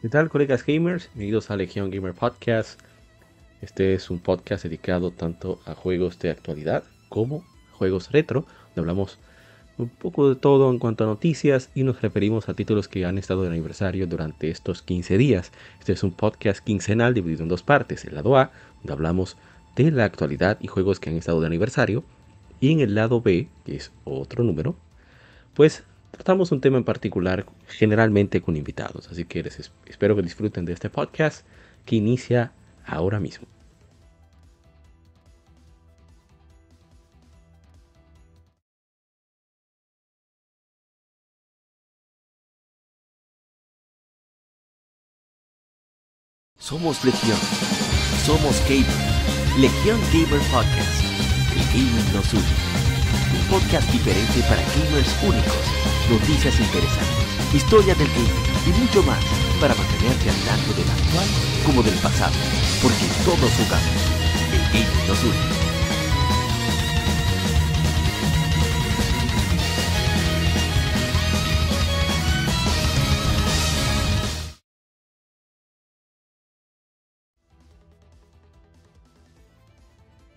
¿Qué tal, colegas gamers? Bienvenidos a Legion Gamer Podcast. Este es un podcast dedicado tanto a juegos de actualidad como juegos retro, donde hablamos un poco de todo en cuanto a noticias y nos referimos a títulos que han estado de aniversario durante estos 15 días. Este es un podcast quincenal dividido en dos partes. El lado A, donde hablamos de la actualidad y juegos que han estado de aniversario. Y en el lado B, que es otro número, pues tratamos un tema en particular, generalmente con invitados. Así que espero que disfruten de este podcast que inicia ahora mismo. Somos Legión. Somos Gamer. Legión Gamer Podcast. El gaming nos une. Un podcast diferente para gamers únicos. Noticias interesantes. Historia del gaming y mucho más para mantenerte al tanto del actual como del pasado. Porque todos jugamos. El gaming nos une.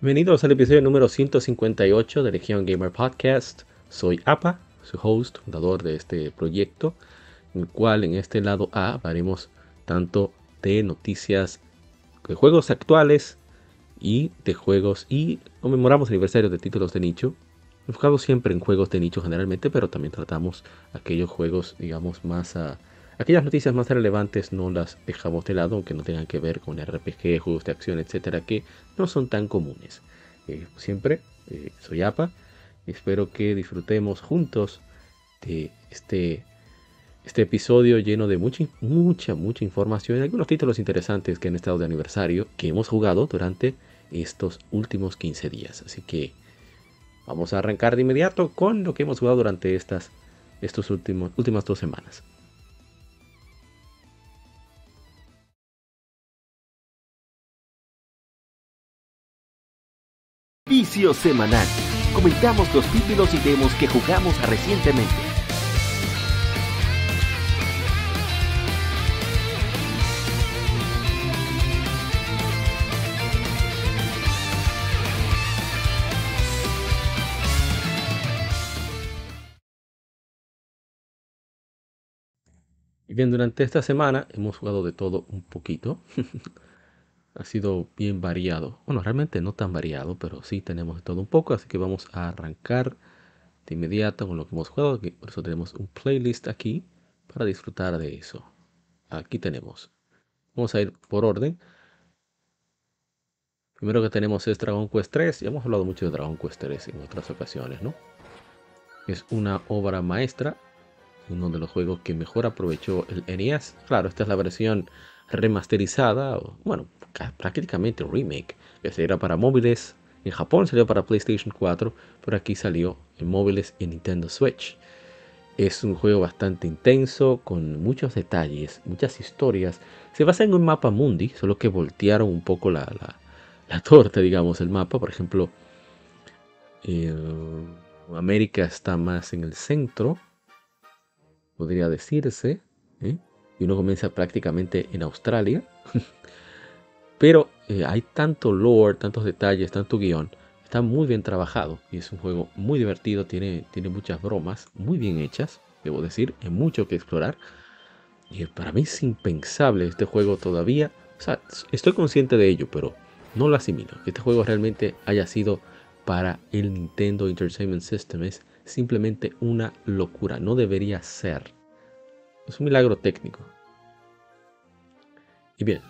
Bienvenidos al episodio número 158 de Legion Gamer Podcast. Soy APA, su host, fundador de este proyecto, en el cual en este lado A hablaremos tanto de noticias de juegos actuales y de juegos y conmemoramos aniversarios de títulos de nicho. Enfocados siempre en juegos de nicho generalmente, pero también tratamos aquellos juegos, digamos, más a Aquellas noticias más relevantes no las dejamos de lado, aunque no tengan que ver con RPG, juegos de acción, etcétera, que no son tan comunes. Eh, siempre eh, soy APA. Espero que disfrutemos juntos de este, este episodio lleno de mucha, mucha, mucha información y algunos títulos interesantes que han estado de aniversario que hemos jugado durante estos últimos 15 días. Así que vamos a arrancar de inmediato con lo que hemos jugado durante estas estos últimos, últimas dos semanas. Vicio Semanal. Comentamos los títulos y demos que jugamos recientemente. Bien, durante esta semana hemos jugado de todo un poquito. ha sido bien variado. Bueno, realmente no tan variado, pero sí tenemos todo un poco, así que vamos a arrancar de inmediato con lo que hemos jugado. Por eso tenemos un playlist aquí para disfrutar de eso. Aquí tenemos. Vamos a ir por orden. Primero que tenemos es Dragon Quest 3. Ya hemos hablado mucho de Dragon Quest 3 en otras ocasiones, ¿no? Es una obra maestra. Uno de los juegos que mejor aprovechó el NES. Claro, esta es la versión remasterizada. Bueno, prácticamente un remake. Ese era para móviles. En Japón salió para PlayStation 4, pero aquí salió en móviles y en Nintendo Switch. Es un juego bastante intenso, con muchos detalles, muchas historias. Se basa en un mapa mundi, solo que voltearon un poco la, la, torta, digamos, el mapa. Por ejemplo, eh, América está más en el centro, podría decirse. ¿eh? Y uno comienza prácticamente en Australia. Pero eh, hay tanto lore, tantos detalles, tanto guion. Está muy bien trabajado y es un juego muy divertido. Tiene, tiene muchas bromas muy bien hechas, debo decir. Hay mucho que explorar. Y para mí es impensable este juego todavía. Estoy consciente de ello, pero no lo asimilo. Que este juego realmente haya sido para el Nintendo Entertainment System es simplemente una locura. No debería ser. Es un milagro técnico. Y bien,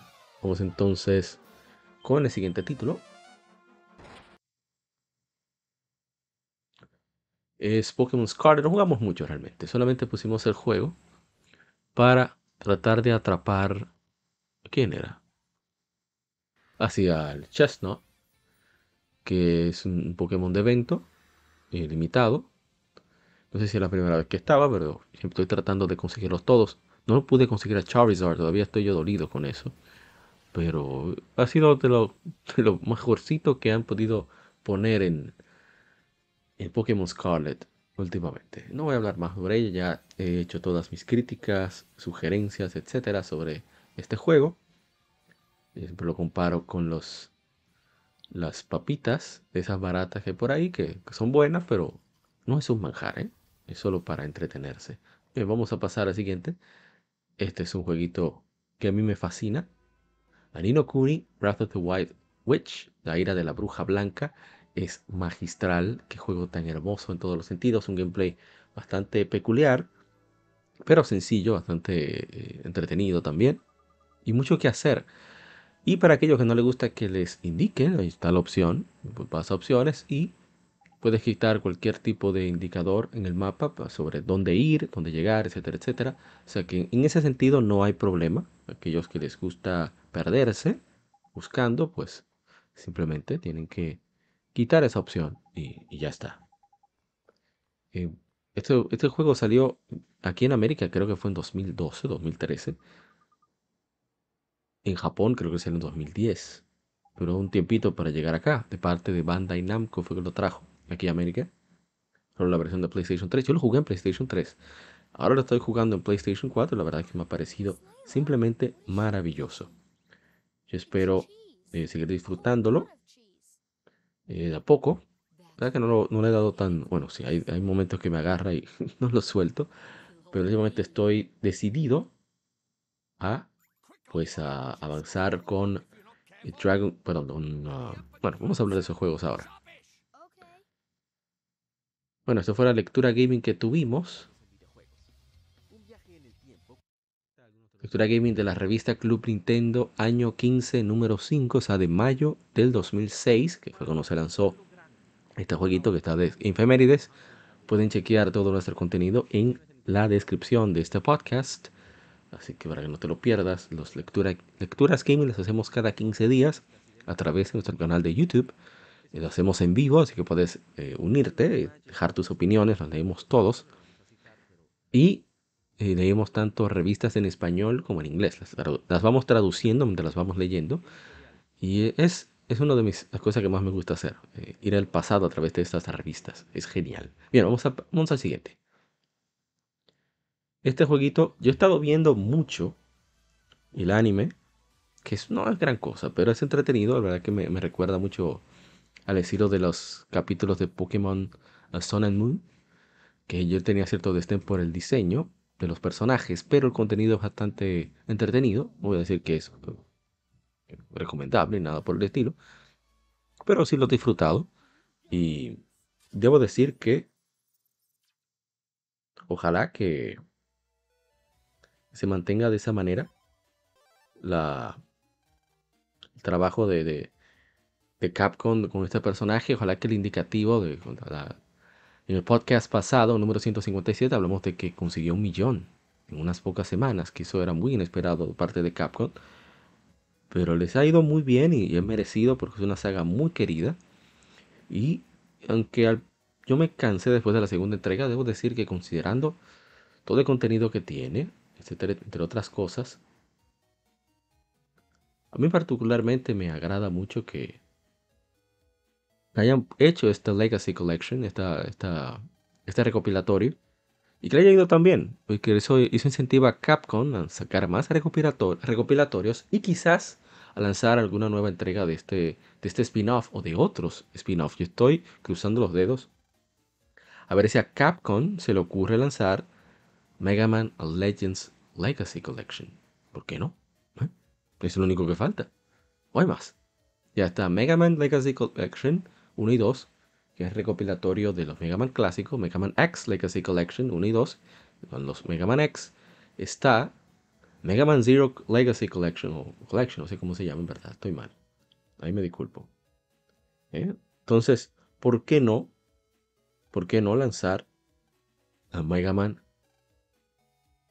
Vamos entonces con el siguiente título. Es Pokémon Scarlet. No jugamos mucho realmente. Solamente pusimos el juego para tratar de atrapar. ¿Quién era? Hacia el Chestnut. Que es un Pokémon de evento. Eh, limitado. No sé si es la primera vez que estaba, pero estoy tratando de conseguirlos todos. No pude conseguir a Charizard, todavía estoy yo dolido con eso pero ha sido de lo, mejorcito que han podido poner en, en Pokémon Scarlet. últimamente. No voy a hablar más sobre ella, ya he hecho todas mis críticas, sugerencias, etcétera, sobre este juego. Siempre lo comparo con los las papitas de esas baratas que hay por ahí, que, son buenas, pero no es un manjar, ¿eh? es solo para entretenerse. Bien, vamos a pasar al siguiente. Este es un jueguito que a mí me fascina. Anino Kuni, Wrath of the White Witch, la ira de la bruja blanca, es magistral. Qué juego tan hermoso en todos los sentidos. Un gameplay bastante peculiar, pero sencillo, bastante eh, entretenido también. Y mucho que hacer. Y para aquellos que no les gusta que les indiquen, ahí está la opción. Vas opciones y puedes quitar cualquier tipo de indicador en el mapa sobre dónde ir, dónde llegar, etcétera, etcétera. O sea que en ese sentido no hay problema. Aquellos que les gusta perderse buscando, pues simplemente tienen que quitar esa opción y, ya está. Este, este, juego salió aquí en América, creo que fue en 2012, 2013. En Japón creo que salió en 2010. Pero un tiempito para llegar acá, de parte de Bandai Namco fue que lo trajo aquí a América. Solo la versión de PlayStation 3. Yo lo jugué en PlayStation 3. Ahora lo estoy jugando en PlayStation 4 la verdad es que me ha parecido simplemente maravilloso. Yo espero eh, seguir disfrutándolo eh, de a poco. verdad que no, no, le he dado tan... Bueno, sí, hay, hay momentos que me agarra y no lo suelto. Pero últimamente estoy decidido a pues a avanzar con Dragon, perdón, uh, bueno, vamos a hablar de esos juegos ahora. Bueno, esto fue la lectura gaming que tuvimos. Lectura gaming de la revista Club Nintendo, año 15, número 5, o sea, de mayo del 2006, que fue cuando se lanzó este jueguito que está de Infemérides. Pueden chequear todo nuestro contenido en la descripción de este podcast. Así que para que no te lo pierdas, los lectura, lecturas gaming las hacemos cada 15 días a través de nuestro canal de YouTube. Eh, lo hacemos en vivo, así que puedes eh, unirte, dejar tus opiniones, las leemos todos. Y eh, leemos tanto revistas en español como en inglés. Las, vamos traduciendo mientras las vamos leyendo. Y es, es una de mis, las cosas que más me gusta hacer, ir al pasado a través de estas revistas. Es genial. Bien, vamos, a, al siguiente. Este jueguito, yo he estado viendo mucho el anime, que no es gran cosa, pero es entretenido, la verdad que me, recuerda mucho al estilo de los capítulos de Pokémon uh, Sun and Moon, que yo tenía cierto destén por el diseño de los personajes, pero el contenido es bastante entretenido, voy a decir que es uh, recomendable, nada por el estilo, pero sí lo he disfrutado y debo decir que ojalá que se mantenga de esa manera la, el trabajo de, Capcom con este personaje. Ojalá que el indicativo de en el podcast pasado, número 157, hablamos de que consiguió un millón en unas pocas semanas, que eso era muy inesperado de parte de Capcom. Pero les ha ido muy bien y es merecido porque es una saga muy querida. Y aunque yo me cansé después de la segunda entrega, debo decir que considerando todo el contenido que tiene, entre otras cosas. A mí particularmente me agrada mucho que hayan hecho esta Legacy Collection, esta, esta, este recopilatorio, y que le haya ido también, porque eso, eso incentiva a Capcom a sacar más recopilatorios y quizás a lanzar alguna nueva entrega de este, de este spin-off o de otros spin-off. Yo estoy cruzando los dedos a ver si a Capcom se le ocurre lanzar Mega Man Legends Legacy Collection. ¿Por qué no? ¿Eh? Es lo único que falta. O hay más. Ya está Mega Man Legacy Collection 1 y 2, que es recopilatorio de los Mega Man clásicos. Mega Man X Legacy Collection 1 y 2, con los Mega Man X. Está Mega Man Zero Legacy Collection, o Collection, no sé cómo se llama en verdad, estoy mal. Ahí me disculpo. ¿Eh? Entonces, ¿por qué no? ¿Por qué no lanzar a Mega Man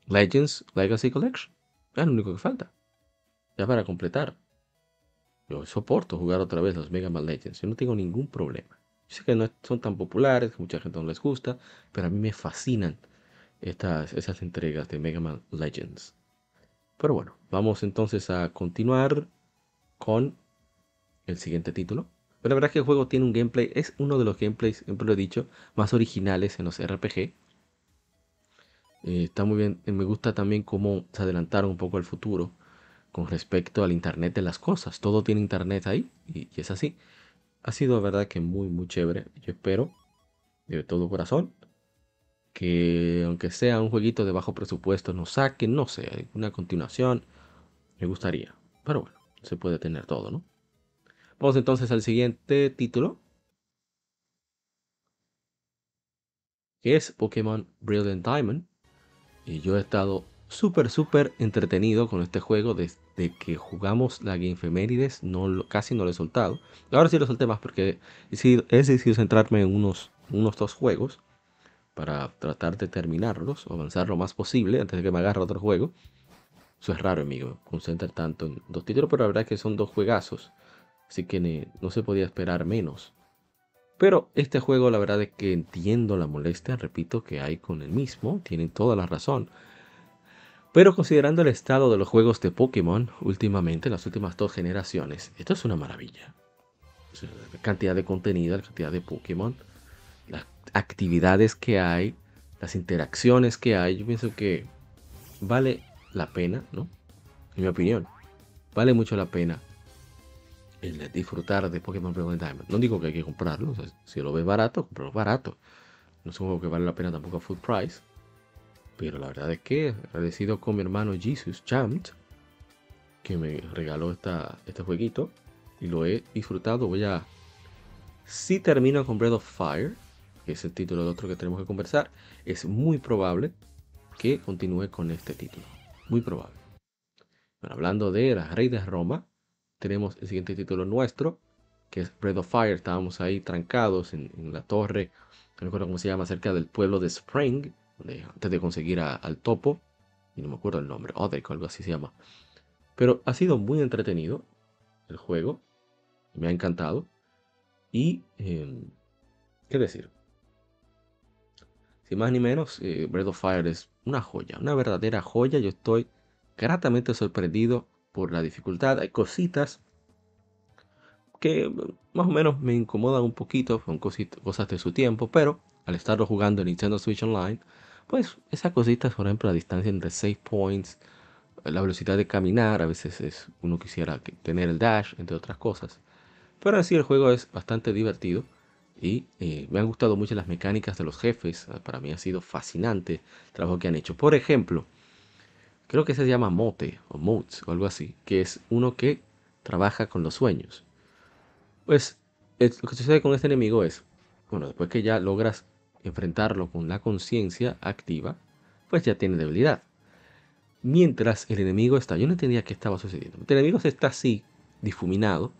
Legends Legacy Collection. Es lo único que falta. Ya para completar. Soporto jugar otra vez los Mega Man Legends. Yo no tengo ningún problema. Yo sé que no son tan populares, que mucha gente no les gusta, pero a mí me fascinan estas, esas entregas de Mega Man Legends. Pero bueno, vamos entonces a continuar con el siguiente título. Pero la verdad es que el juego tiene un gameplay, es uno de los gameplays, siempre lo he dicho, más originales en los RPG. Eh, está muy bien, me gusta también cómo se adelantaron un poco al futuro con respecto al Internet de las cosas. Todo tiene Internet ahí y, y es así. Ha sido, verdad, que muy, muy chévere. Yo espero, de todo corazón, que aunque sea un jueguito de bajo presupuesto, nos saquen, no sé, una continuación. Me gustaría. Pero bueno, se puede tener todo, ¿no? Vamos entonces al siguiente título. Que es Pokémon Brilliant Diamond. Y yo he estado súper, súper entretenido con este juego desde que jugamos la Game Femérides. No, casi no lo he soltado. Ahora sí lo solté más porque he decidido centrarme en unos, unos dos juegos para tratar de terminarlos o avanzar lo más posible antes de que me agarre otro juego. Eso es raro, amigo, concentrar tanto en dos títulos, pero la verdad es que son dos juegazos. Así que no se podía esperar menos. Pero este juego, la verdad es que entiendo la molestia, repito, que hay con el mismo, tienen toda la razón. Pero considerando el estado de los juegos de Pokémon últimamente, las últimas dos generaciones, esto es una maravilla. la cantidad de contenido, la cantidad de Pokémon, las actividades que hay, las interacciones que hay, yo pienso que vale la pena, ¿no? En mi opinión, vale mucho la pena el disfrutar de Pokémon Brilliant Diamond. No digo que hay que comprarlo, si lo ves barato, comprarlo barato. No es un juego que vale la pena tampoco a full price. Pero la verdad es que agradecido con mi hermano Jesus Champ, que me regaló esta, este jueguito y lo he disfrutado. Voy a. Si termino con Breath of Fire, que es el título de otro que tenemos que conversar, es muy probable que continúe con este título. Muy probable. Bueno, hablando de la Rey de Roma, tenemos el siguiente título nuestro, que es Breath of Fire. Estábamos ahí trancados en, la torre, no me acuerdo cómo se llama, cerca del pueblo de Spring, antes de conseguir al topo, y no me acuerdo el nombre, Odek o algo así se llama. Pero ha sido muy entretenido el juego, me ha encantado. Y, em, ¿qué decir? Sin más ni menos, eh, Breath of Fire es una joya, una verdadera joya. Yo estoy gratamente sorprendido por la dificultad. Hay cositas que más o menos me incomodan un poquito, son cosas de su tiempo, pero al estarlo jugando en Nintendo Switch Online, pues esas cositas, por ejemplo, la distancia entre save points, la velocidad de caminar, a veces es, uno quisiera tener el dash, entre otras cosas. Pero así el juego es bastante divertido y eh, me han gustado mucho las mecánicas de los jefes. Para mí ha sido fascinante el trabajo que han hecho. Por ejemplo, creo que se llama Mote o Motes o algo así, que es uno que trabaja con los sueños. Pues lo que sucede con este enemigo es, bueno, después que ya logras enfrentarlo con la conciencia activa, pues ya tiene debilidad. Mientras el enemigo está, yo no entendía qué estaba sucediendo. El enemigo está así, difuminado,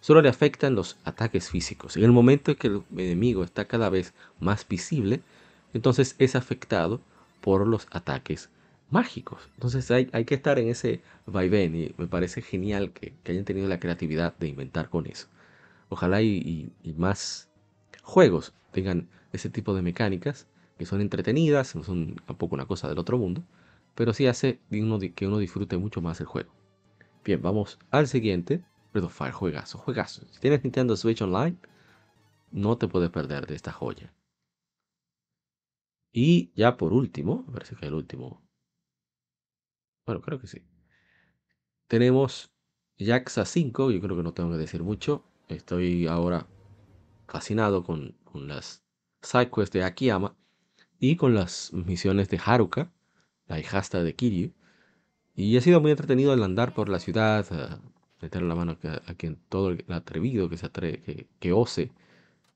solo le afectan los ataques físicos. En el momento en que el enemigo está cada vez más visible, entonces es afectado por los ataques mágicos. Entonces hay, hay que estar en ese vaivén y me parece genial que, hayan tenido la creatividad de inventar con eso. Ojalá y, más juegos tengan ese tipo de mecánicas que son entretenidas, no son tampoco una cosa del otro mundo, pero sí hace que uno disfrute mucho más el juego. Bien, vamos al siguiente. Breath of Fire, juegazo, juegazo. Si tienes Nintendo Switch Online, no te puedes perder de esta joya. Y ya por último, si es el último bueno, creo que sí. Tenemos Jaxa 5, yo creo que no tengo que decir mucho. Estoy ahora fascinado con, las sidequests de Akiyama y con las misiones de Haruka, la hijasta de Kiryu. Y ha sido muy entretenido el andar por la ciudad, meter la mano a, quien todo el atrevido que se atreve, que, ose,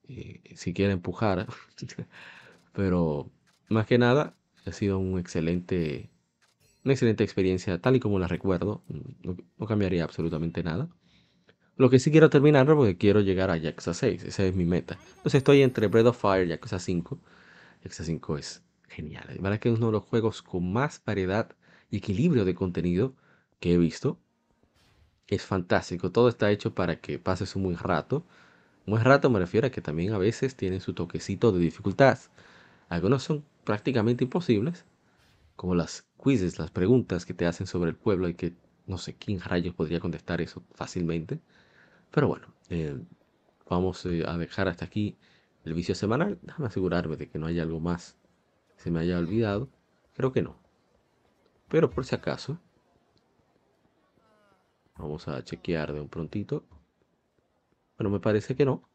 eh, si quiere empujar. Pero más que nada, ha sido un excelente una excelente experiencia, tal y como la recuerdo. No, cambiaría absolutamente nada. Lo que sí quiero terminar porque quiero llegar a Yakuza 6. Esa es mi meta. Entonces estoy entre Breath of Fire y Yakuza 5. Yakuza 5 es genial. La verdad que es uno de los juegos con más variedad y equilibrio de contenido que he visto. Es fantástico. Todo está hecho para que pases un buen rato. Un buen rato me refiero a que también a veces tienen su toquecito de dificultad. Algunos son prácticamente imposibles, como las quizzes, las preguntas que te hacen sobre el pueblo y que no sé quién rayos podría contestar eso fácilmente. Pero bueno, eh, vamos eh, a dejar hasta aquí el vicio semanal. Déjame asegurarme de que no haya algo más se me haya olvidado. Creo que no. Pero por si acaso, vamos a chequear de un prontito. Bueno, me parece que no.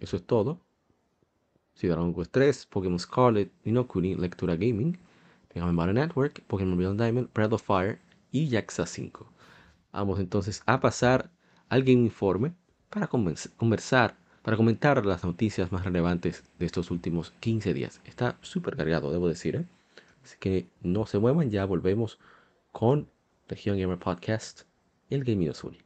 Eso es todo. Si Dragon Quest 3, Pokémon Scarlet, Inokuni, Lectura Gaming, Mega Man Network, Pokémon Beyond Diamond, Breath of Fire y Jaxa 5. Vamos entonces a pasar al Game Informe para conversar, para comentar las noticias más relevantes de estos últimos 15 días. Está súper cargado, debo decir. ¿eh? Así que no se muevan, ya volvemos con Región Gamer Podcast, el Gaming Azul.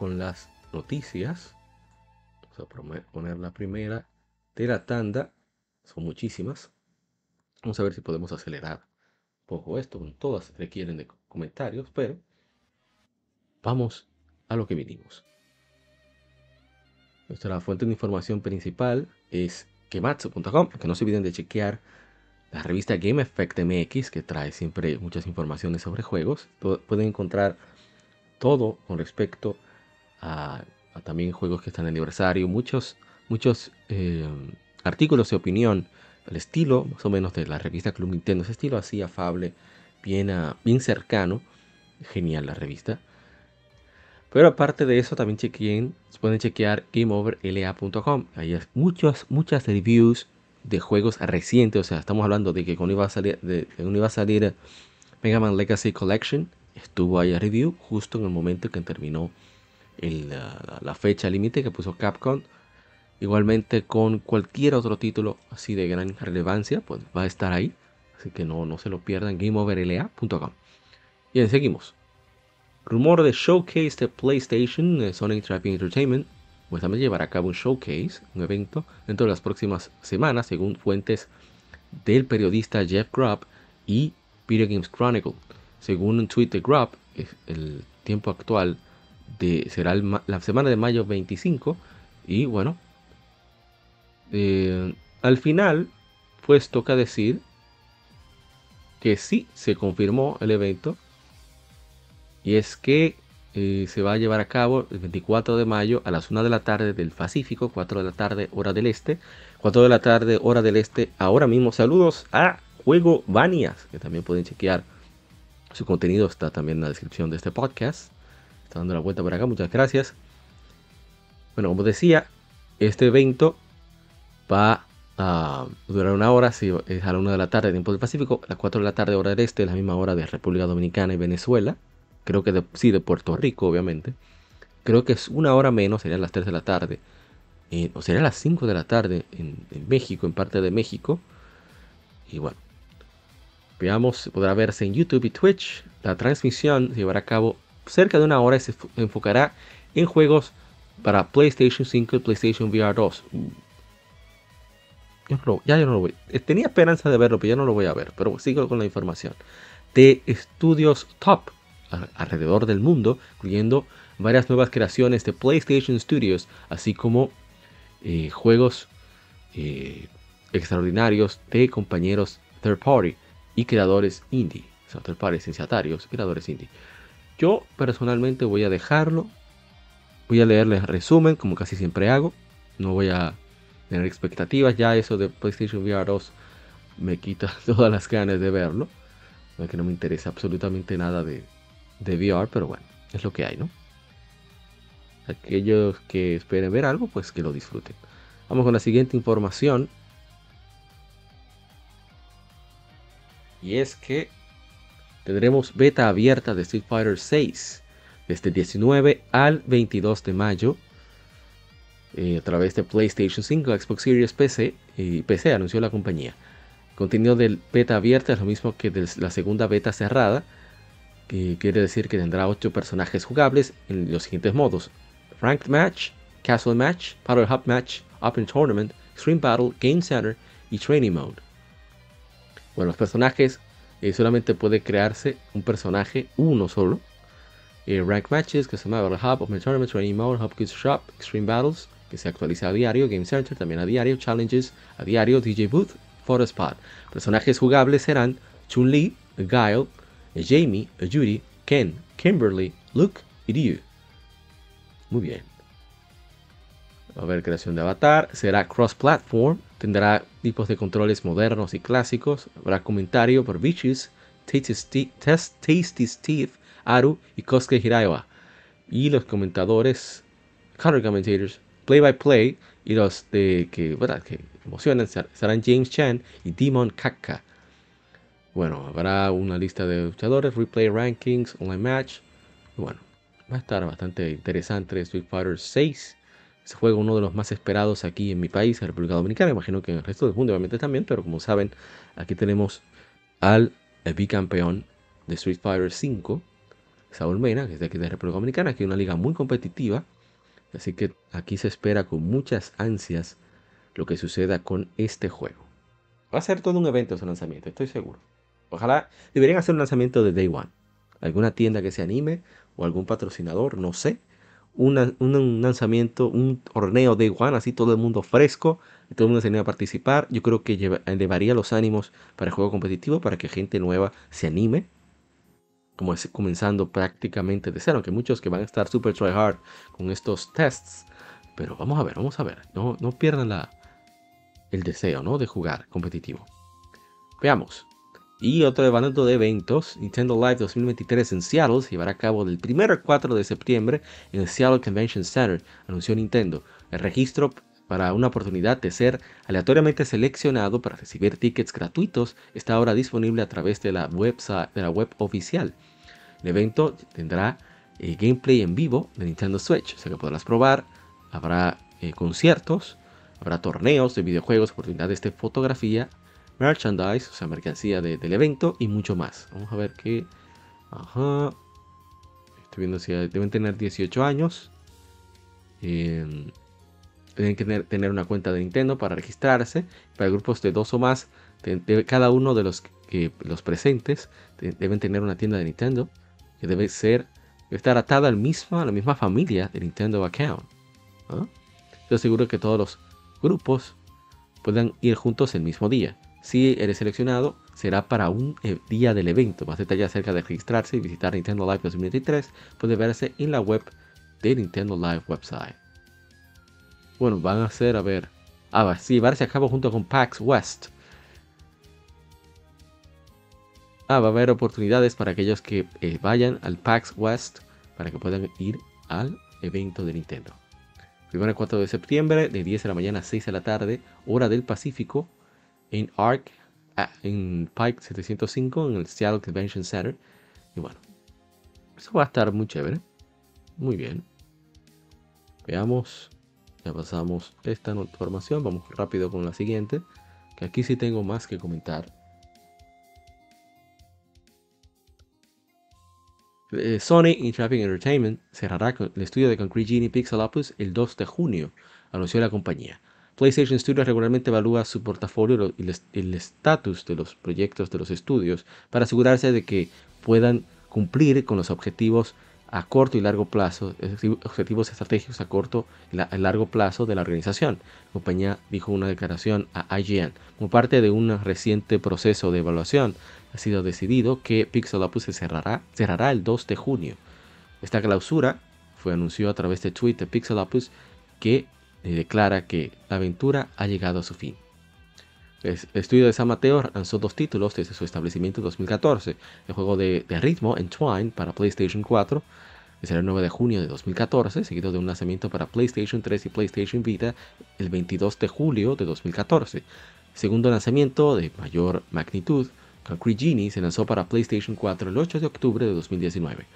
Con las noticias. Vamos a poner la primera de la tanda. Son muchísimas. Vamos a ver si podemos acelerar un poco esto. Todas requieren de comentarios, pero vamos a lo que vinimos. Nuestra fuente de información principal es kematsu.com, que no se olviden de chequear la revista Game Effect MX, que trae siempre muchas informaciones sobre juegos. Pueden encontrar todo con respecto a, también juegos que están en aniversario, muchos, muchos eh, artículos de opinión, el estilo más o menos de la revista Club Nintendo, ese estilo así afable, bien, bien cercano, genial la revista. Pero aparte de eso, también chequen, pueden chequear gameoverla.com. Hay muchas, muchas reviews de juegos recientes. O sea, estamos hablando de que cuando iba a salir, de, cuando iba a salir Mega Man Legacy Collection, estuvo ahí a review justo en el momento que terminó la, fecha límite que puso Capcom. Igualmente con cualquier otro título así de gran relevancia, pues va a estar ahí. Así que no, no se lo pierdan, gameoverla.com. Bien, seguimos. Rumor de showcase de PlayStation, de Sonic Traffic Entertainment. Pues también llevará a cabo un showcase, un evento, dentro de las próximas semanas, según fuentes del periodista Jeff Grubb y Video Games Chronicle. Según un tweet de Grubb, el tiempo actual será la semana de mayo 25. Y bueno, eh, al final, pues toca decir que sí se confirmó el evento. Y es que eh, se va a llevar a cabo el 24 de mayo a las 1 de la tarde del Pacífico, 4 de la tarde hora del Este, 4 de la tarde hora del Este. Ahora mismo saludos a Juego Vanias, que también pueden chequear su contenido está también en la descripción de este podcast. Está dando la vuelta por acá, muchas gracias. Bueno, como decía, este evento va a durar una hora, si es a la 1 de la tarde, tiempo del Pacífico, a las 4 de la tarde, hora del este, la misma hora de República Dominicana y Venezuela. Creo que sí, de Puerto Rico, obviamente. Creo que es una hora menos, serían las 3 de la tarde. Eh, o sería las 5 de la tarde en México, en parte de México. Y bueno, Veamos, podrá verse en YouTube y Twitch. La transmisión se llevará a cabo cerca de una hora se enfocará en juegos para PlayStation 5 y PlayStation VR 2. ya yo no lo voy. Eh, tenía esperanza de verlo, pero ya no lo voy a ver. Pero sigo con la información. De estudios top alrededor del mundo, incluyendo varias nuevas creaciones de PlayStation Studios, así como eh, juegos eh, extraordinarios de compañeros third party y creadores indie, o sea, pares licenciatarios, creadores indie. Yo personalmente voy a dejarlo, voy a leerles resumen, como casi siempre hago, no voy a tener expectativas, ya eso de PlayStation VR 2 me quita todas las ganas de verlo, que no me interesa absolutamente nada de, de VR, pero bueno, es lo que hay, ¿no? Aquellos que esperen ver algo, pues que lo disfruten. Vamos con la siguiente información. Y es que tendremos beta abierta de Street Fighter 6. Desde 19 al 22 de mayo, eh, a través de PlayStation 5, Xbox Series PC y PC, anunció la compañía. Contenido del beta abierta es lo mismo que de la segunda beta cerrada, que quiere decir que tendrá 8 personajes jugables en los siguientes modos: Ranked Match, Castle Match, Power Hub Match, Open Tournament, Extreme Battle, Game Center y Training Mode. Bueno, los personajes eh, solamente puede crearse un personaje, uno solo. Eh, rank Matches, que se llama Battle Hub, Open Tournament, Training Mode, Hub Kids Shop, Extreme Battles, que se actualiza a diario, Game Center también a diario, Challenges a diario, DJ Booth, Photo Spot. Personajes jugables serán Chun-Li, Guile, Jamie, Judy, Ken, Kimberly, Luke y Ryu. Muy bien. A haber creación de avatar, será cross-platform, tendrá tipos de controles modernos y clásicos, habrá comentario por Beaches, Tasty Steve, Aru y Kosuke Hiraiwa. Y los comentadores, color commentators, play by play y los de que, ¿verdad? que emocionan serán James Chan y Demon Kaka. Bueno, habrá una lista de luchadores, replay rankings, online match. bueno, va a estar bastante interesante Street Fighter 6. Ese juego uno de los más esperados aquí en mi país, en República Dominicana. Imagino que en el resto del mundo obviamente también, pero como saben, aquí tenemos al bicampeón de Street Fighter 5, Saúl Mena, que es de aquí de República Dominicana, que es una liga muy competitiva. Así que aquí se espera con muchas ansias lo que suceda con este juego. Va a ser todo un evento ese lanzamiento, estoy seguro. Ojalá deberían hacer un lanzamiento de Day One. Alguna tienda que se anime o algún patrocinador, no sé. Un lanzamiento, un torneo Day One, así todo el mundo fresco, todo el mundo se anime a participar. Yo creo que elevaría los ánimos para el juego competitivo, para que gente nueva se anime. Como es comenzando prácticamente de cero, aunque muchos que van a estar super try hard con estos tests. Pero vamos a ver, vamos a ver. No, no pierdan la, el deseo ¿no? de jugar competitivo. Veamos. Y otro evento de eventos, Nintendo Live 2023 en Seattle, se llevará a cabo del 1 al 4 de septiembre en el Seattle Convention Center, anunció Nintendo. El registro para una oportunidad de ser aleatoriamente seleccionado para recibir tickets gratuitos está ahora disponible a través de la, website, de la web oficial. El evento tendrá eh, gameplay en vivo de Nintendo Switch, o sea que podrás probar, habrá eh, conciertos, habrá torneos de videojuegos, oportunidades de fotografía, merchandise, o sea, mercancía del evento y mucho más. Vamos a ver qué. Ajá. Estoy viendo si deben tener 18 años. deben tener, tener, una cuenta de Nintendo para registrarse. Para grupos de dos o más, cada uno de los, que, los presentes deben tener una tienda de Nintendo que debe ser estar atada al mismo, a la misma familia de Nintendo Account. ¿ah? Estoy seguro que todos los grupos puedan ir juntos el mismo día. Si eres seleccionado, será para un eh, día del evento. Más detalles acerca de registrarse y visitar Nintendo Live 2023 puede verse en la web de Nintendo Live website. Bueno, van a ser, a ver, ah, sí, llevarse a cabo junto con PAX West. Ah, va a haber oportunidades para aquellos que eh, vayan al PAX West para que puedan ir al evento de Nintendo. Primero el 4 de septiembre, de 10 de la mañana a 6 de la tarde, hora del Pacífico, en ARC, ah, en Pike 705, en el Seattle Convention Center. Y bueno, eso va a estar muy chévere. Muy bien. Veamos. Ya pasamos esta información. Vamos rápido con la siguiente. Que aquí sí tengo más que comentar. Eh, Sony Interactive Entertainment cerrará el estudio de Concrete Genie Pixel Opus el 2 de junio, anunció la compañía. PlayStation Studios regularmente evalúa su portafolio y el estatus de los proyectos de los estudios para asegurarse de que puedan cumplir con los objetivos a corto y largo plazo, objetivos estratégicos a corto y largo plazo de la organización. La compañía dijo una declaración a IGN. Como parte de un reciente proceso de evaluación, ha sido decidido que Pixel Opus se cerrará, el 2 de junio. Esta clausura fue anunciada a través de tweet de Pixel Opus que declara que la aventura ha llegado a su fin. El estudio de San Mateo lanzó dos títulos desde su establecimiento en 2014. El juego de, ritmo Entwine para PlayStation 4 será el 9 de junio de 2014, seguido de un lanzamiento para PlayStation 3 y PlayStation Vita el 22 de julio de 2014. segundo lanzamiento de mayor magnitud, Concrete Genie, se lanzó para PlayStation 4 el 8 de octubre de 2019.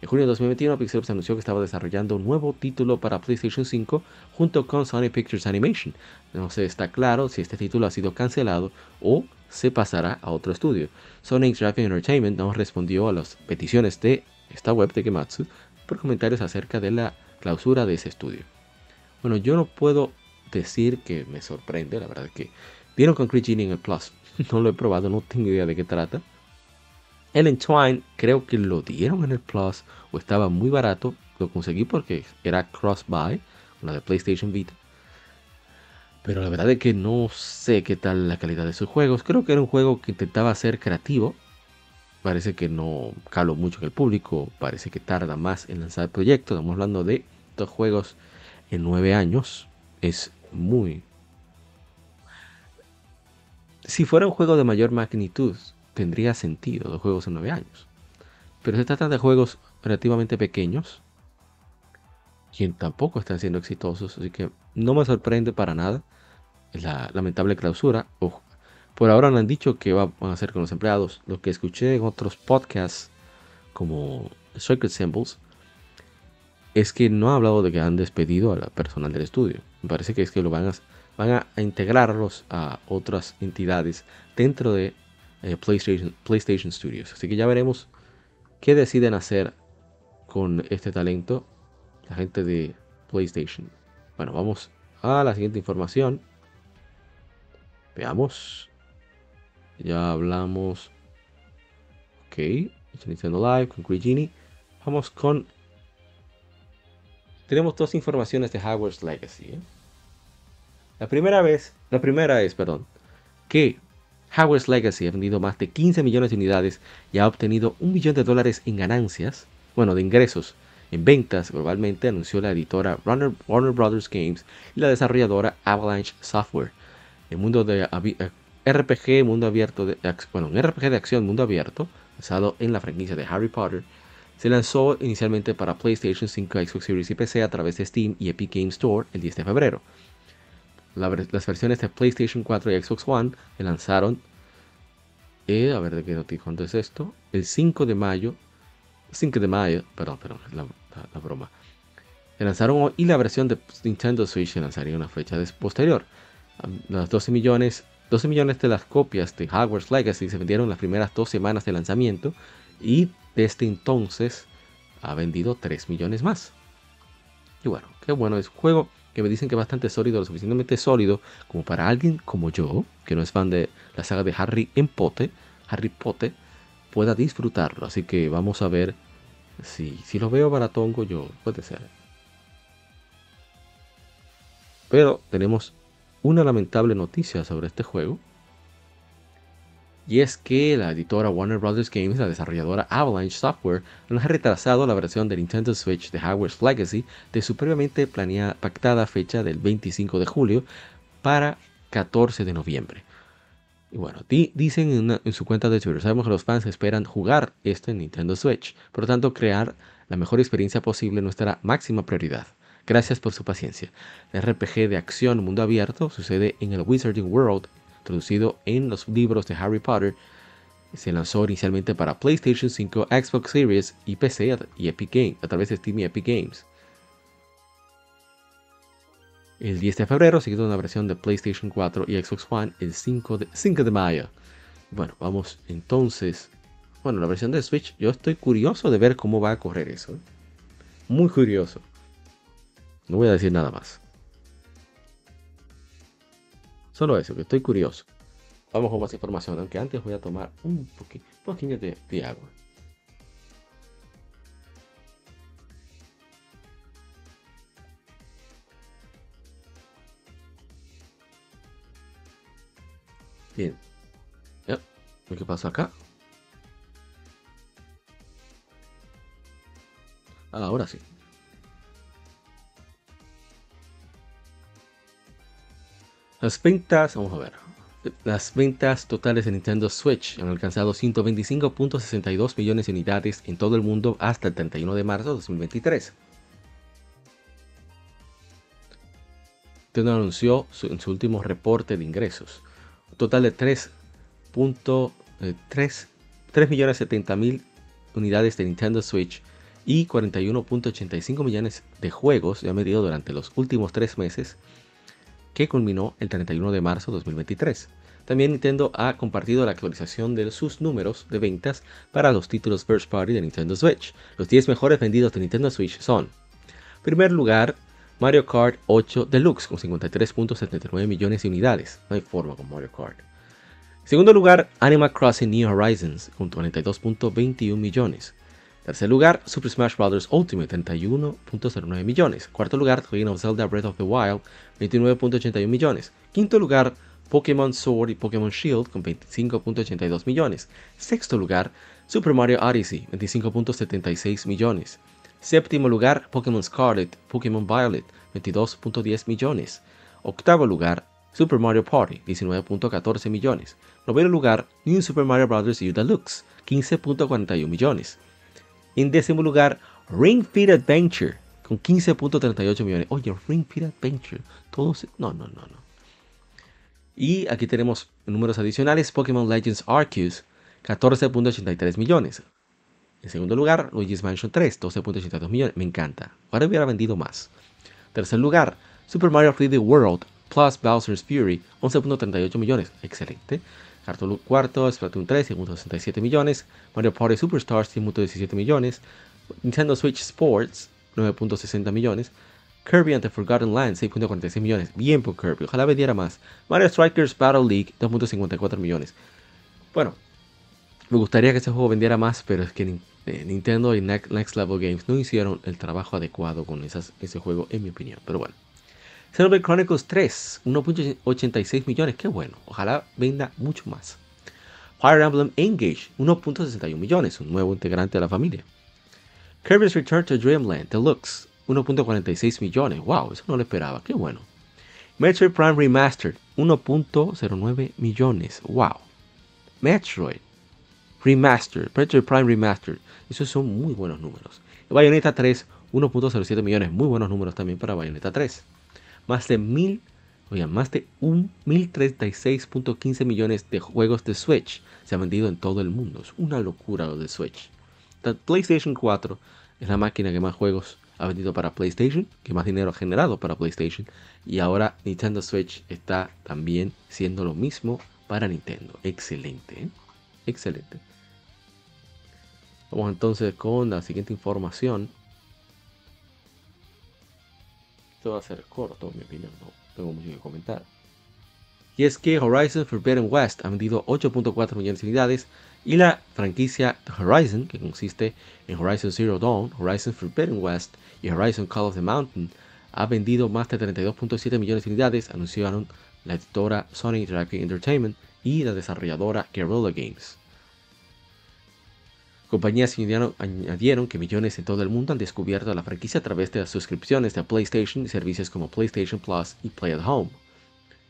En junio de 2021, Pixelworks anunció que estaba desarrollando un nuevo título para PlayStation 5 junto con Sony Pictures Animation. No se está claro si este título ha sido cancelado o se pasará a otro estudio. Sony Interactive Entertainment no respondió a las peticiones de esta web de Gematsu por comentarios acerca de la clausura de ese estudio. Bueno, yo no puedo decir que me sorprende, la verdad que vieron con Genie en el Plus. No lo he probado, no tengo idea de qué trata. El Entwine creo que lo dieron en el Plus o estaba muy barato. Lo conseguí porque era cross-buy, una de PlayStation Vita. Pero la verdad es que no sé qué tal la calidad de sus juegos. Creo que era un juego que intentaba ser creativo. Parece que no caló mucho en el público. Parece que tarda más en lanzar el proyecto. Estamos hablando de dos juegos en nueve años. Es muy... Si fuera un juego de mayor magnitud, tendría sentido dos juegos en nueve años. Pero se trata de juegos relativamente pequeños, quien tampoco están siendo exitosos, así que no me sorprende para nada la lamentable clausura. por ahora no han dicho qué van a hacer con los empleados. Lo que escuché en otros podcasts, como Circuit Symbols, es que no ha hablado de que han despedido a la personal del estudio. Me parece que es que lo van a integrarlos a otras entidades dentro de eh, PlayStation, PlayStation Studios. Así que ya veremos qué deciden hacer con este talento la gente de PlayStation. Bueno, vamos a la siguiente información. Veamos. Ya hablamos. Ok. Nintendo Live con Genie. Vamos con. Tenemos dos informaciones de Hogwarts Legacy. ¿eh? La primera vez. La primera es, perdón. Que Howard's Legacy ha vendido más de 15 millones de unidades y ha obtenido un millón de dólares en ganancias, bueno, de ingresos en ventas globalmente, anunció la editora Warner, Brothers Games y la desarrolladora Avalanche Software. El mundo de eh, RPG, mundo abierto, de, bueno, un RPG de acción mundo abierto, basado en la franquicia de Harry Potter, se lanzó inicialmente para PlayStation 5, Xbox Series y PC a través de Steam y Epic Games Store el 10 de febrero las versiones de PlayStation 4 y Xbox One se lanzaron, eh, a ver de qué noticia es esto, el 5 de mayo, 5 de mayo, perdón, perdón, la, la, broma. Se lanzaron y la versión de Nintendo Switch se lanzaría una fecha posterior. Las 12 millones, 12 millones de las copias de Hogwarts Legacy se vendieron las primeras dos semanas de lanzamiento y desde entonces ha vendido 3 millones más. Y bueno, qué bueno es juego que me dicen que es bastante sólido, lo suficientemente sólido como para alguien como yo, que no es fan de la saga de Harry en Pote, Harry Potter, pueda disfrutarlo. Así que vamos a ver si, si lo veo baratongo yo, puede ser. Pero tenemos una lamentable noticia sobre este juego. Y es que la editora Warner Bros. Games la desarrolladora Avalanche Software han retrasado la versión de Nintendo Switch de Hogwarts Legacy de su previamente planeada, pactada fecha del 25 de julio para 14 de noviembre. Y bueno, dicen en, su cuenta de Twitter, sabemos que los fans esperan jugar este Nintendo Switch, por lo tanto crear la mejor experiencia posible nuestra máxima prioridad. Gracias por su paciencia. El RPG de acción mundo abierto sucede en el Wizarding World introducido en los libros de Harry Potter, se lanzó inicialmente para PlayStation 5, Xbox Series y PC y Epic Games, a través de Steam y Epic Games. El 10 de febrero, seguido una versión de PlayStation 4 y Xbox One el 5 de, 5 de mayo. Bueno, vamos entonces. Bueno, la versión de Switch, yo estoy curioso de ver cómo va a correr eso. ¿eh? Muy curioso. No voy a decir nada más. Solo eso, que estoy curioso. Vamos con más información, aunque antes voy a tomar un poquito, de, de agua. Bien. ¿Qué pasa acá? Ahora sí. Las ventas, vamos a ver. Las ventas totales de Nintendo Switch han alcanzado 125.62 millones de unidades en todo el mundo hasta el 31 de marzo de 2023. Nintendo anunció en su último reporte de ingresos. Un total de 3.3 3, 3 millones unidades de Nintendo Switch y 41.85 millones de juegos ya medido durante los últimos tres meses, que culminó el 31 de marzo de 2023. También Nintendo ha compartido la actualización de sus números de ventas para los títulos First Party de Nintendo Switch. Los 10 mejores vendidos de Nintendo Switch son, primer lugar, Mario Kart 8 Deluxe con 53.79 millones de unidades. No hay forma con Mario Kart. Segundo lugar, Animal Crossing New Horizons con 42.21 millones. Tercer lugar, Super Smash Bros. Ultimate 31.09 millones. Cuarto lugar, The of Zelda Breath of the Wild 29.81 millones. Quinto lugar, Pokémon Sword y Pokémon Shield con 25.82 millones. Sexto lugar, Super Mario Odyssey 25.76 millones. Séptimo lugar, Pokémon Scarlet, Pokémon Violet, 22.10 millones. Octavo lugar, Super Mario Party, 19.14 millones. Noveno lugar, New Super Mario Bros. U Deluxe, 15.41 millones. En décimo lugar, Ring Fit Adventure, con 15.38 millones. Oye, Ring Fit Adventure, todos... No, no, no, no. Y aquí tenemos números adicionales, Pokémon Legends Arceus, 14.83 millones. En segundo lugar, Luigi's Mansion 3, 12.82 millones. Me encanta. Ahora hubiera vendido más. Tercer lugar, Super Mario 3D World plus Bowser's Fury, 11.38 millones. Excelente. Cuarto, Splatoon 3, 1.67 millones. Mario Party Superstars, 1.17 millones. Nintendo Switch Sports, 9.60 millones. Kirby and the Forgotten Land, 6.46 millones. Bien por Kirby, ojalá vendiera más. Mario Strikers Battle League, 2.54 millones. Bueno, me gustaría que ese juego vendiera más, pero es que eh, Nintendo y Next Level Games no hicieron el trabajo adecuado con ese juego, en mi opinión. Pero bueno. Xenoblade Chronicles 3, 1.86 millones, qué bueno. Ojalá venda mucho más. Fire Emblem Engage, 1.61 millones, un nuevo integrante de la familia. Kirby's Return to Dreamland Deluxe, 1.46 millones, wow, eso no lo esperaba, qué bueno. Metroid Prime Remastered, 1.09 millones, wow. Metroid, Remastered, Metroid Prime Remastered. Esos son muy buenos números. Bayonetta 3, 1.07 millones. Muy buenos números también para Bayonetta 3. Más de mil, oigan, más de 1036.15 millones de juegos de Switch se han vendido en todo el mundo. Es una locura lo de Switch. La PlayStation 4 es la máquina que más juegos ha vendido para PlayStation, que más dinero ha generado para PlayStation. Y ahora Nintendo Switch está también siendo lo mismo para Nintendo. Excelente. ¿eh? Excelente. Vamos entonces con la siguiente información. Esto va a ser corto, en mi opinión, no tengo mucho que comentar. Y es que Horizon Forbidden West ha vendido 8.4 millones de unidades y la franquicia Horizon, que consiste en Horizon Zero Dawn, Horizon Forbidden West y Horizon Call of the Mountain, ha vendido más de 32.7 millones de unidades, anunciaron la editora Sony Interactive Entertainment y la desarrolladora Guerrilla Games. Compañías añadieron que millones en todo el mundo han descubierto la franquicia a través de las suscripciones de PlayStation y servicios como PlayStation Plus y Play at Home.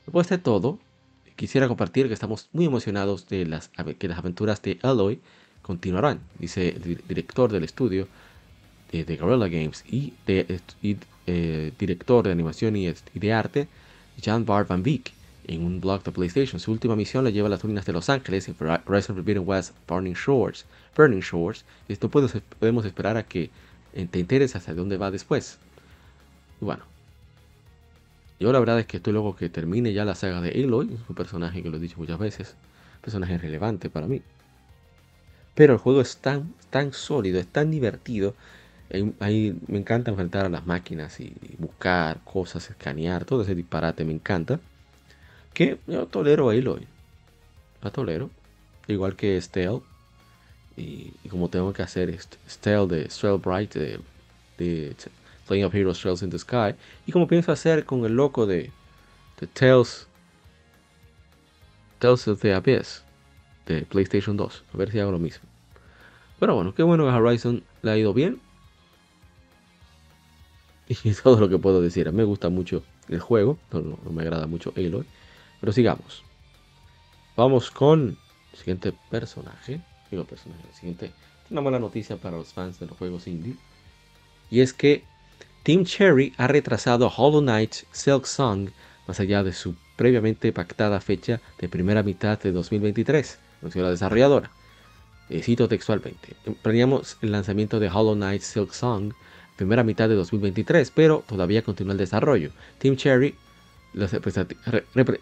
Después de todo, quisiera compartir que estamos muy emocionados de que las aventuras de Aloy continuarán, dice el director del estudio de, Guerrilla Games y, de, eh, director de animación y, de arte, Jan Bar Van Beek en un blog de PlayStation. Su última misión la lleva a las ruinas de Los Ángeles en Horizon Forbidden West Burning Shores. Burning Shores. Y esto podemos esperar a que te enteres hacia dónde va después. Bueno. Yo la verdad es que estoy loco que termine ya la saga de Aloy. Un personaje que lo he dicho muchas veces. Personaje relevante para mí. Pero el juego es tan, tan sólido, es tan divertido. Ahí me encanta enfrentar a las máquinas y buscar cosas, escanear, todo ese disparate me encanta que yo tolero a Aloy. La tolero. Igual que Stell. Y, como tengo que hacer Stell de Stell Bright de, de Playing of Heroes Trails in the Sky. Y como pienso hacer con el loco de, de Tales. Tales of the Abyss. De PlayStation 2. A ver si hago lo mismo. Pero bueno, qué bueno que Horizon le ha ido bien. Y todo lo que puedo decir. Me gusta mucho el juego. No, no me agrada mucho Aloy. Pero sigamos. Vamos con el siguiente personaje. Digo personaje, siguiente. Una buena noticia para los fans de los juegos indie. Y es que Team Cherry ha retrasado Hollow Knight Silk Song más allá de su previamente pactada fecha de primera mitad de 2023, anunció la desarrolladora. Eh, cito textualmente. Planeamos el lanzamiento de Hollow Knight Silk Song primera mitad de 2023, pero todavía continúa el desarrollo. Team Cherry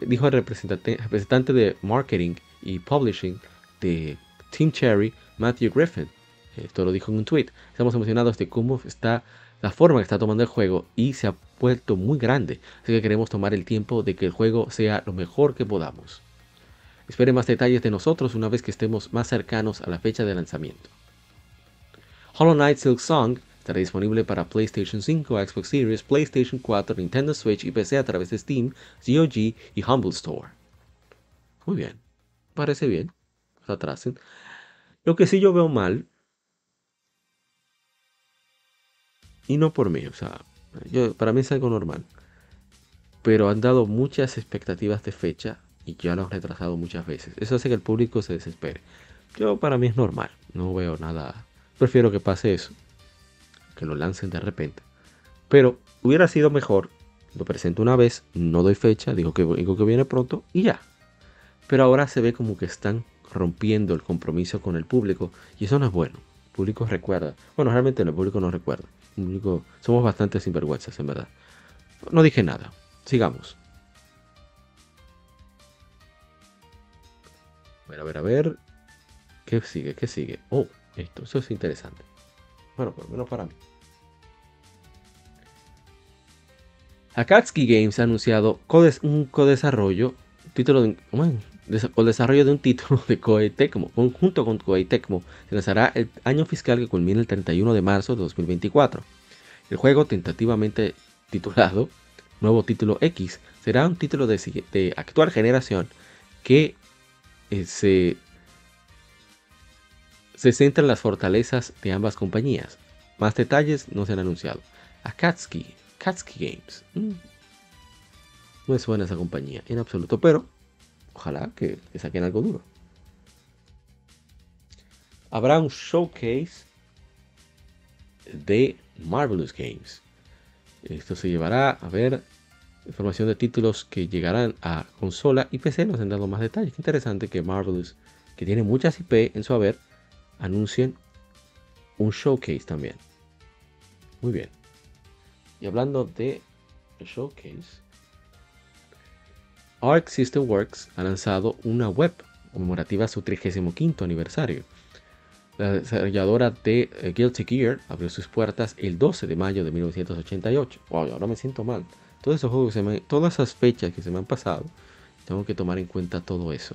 dijo el representante, representante de marketing y publishing de Team Cherry, Matthew Griffin. Esto lo dijo en un tweet. Estamos emocionados de cómo está la forma que está tomando el juego y se ha vuelto muy grande. Así que queremos tomar el tiempo de que el juego sea lo mejor que podamos. Espere más detalles de nosotros una vez que estemos más cercanos a la fecha de lanzamiento. Hollow Knight Silk Song estará disponible para PlayStation 5, Xbox Series, PlayStation 4, Nintendo Switch y PC a través de Steam, GOG y Humble Store. Muy bien, parece bien. Atrasen. Lo que sí yo veo mal, y no por mí, o sea, para mí es algo normal, pero han dado muchas expectativas de fecha y ya lo han retrasado muchas veces. Eso hace que el público se desespere. Yo para mí es normal, no veo nada. Prefiero que pase eso, que lo lancen de repente. Pero hubiera sido mejor, lo presento una vez, no doy fecha, digo que, digo que viene pronto y ya. Pero ahora se ve como que están rompiendo el compromiso con el público y eso no es bueno. El público recuerda. Bueno, realmente el público no recuerda. Público, somos bastante sinvergüenzas, en verdad. No dije nada. Sigamos. A ver, a ver, a ver. ¿Qué sigue? ¿Qué sigue? Oh, esto, eso es interesante. Bueno, por lo menos para mí. Akatsuki Games ha anunciado un codesarrollo, título de, o desarrollo de un título de Koei Tecmo, junto con Koei Tecmo, se lanzará el año fiscal que culmina el 31 de marzo de 2024. El juego, tentativamente titulado Nuevo Título X, será un título de actual generación que eh, se, se centra en las fortalezas de ambas compañías. Más detalles no se han anunciado. Akatsuki, Akatsuki Games. Mm. No es buena esa compañía en absoluto, pero ojalá que, saquen algo duro. Habrá un showcase de Marvelous Games. Esto se llevará a ver información de títulos que llegarán a consola y PC. Nos han dado más detalles. Qué interesante que Marvelous, que tiene muchas IP en su haber, anuncien un showcase también. Muy bien. Y hablando de showcase, Arc System Works ha lanzado una web conmemorativa a su 35 aniversario. La desarrolladora de eh, Guilty Gear abrió sus puertas el 12 de mayo de 1988. Wow, ahora me siento mal todas esas fechas que se me han pasado, tengo que tomar en cuenta todo eso.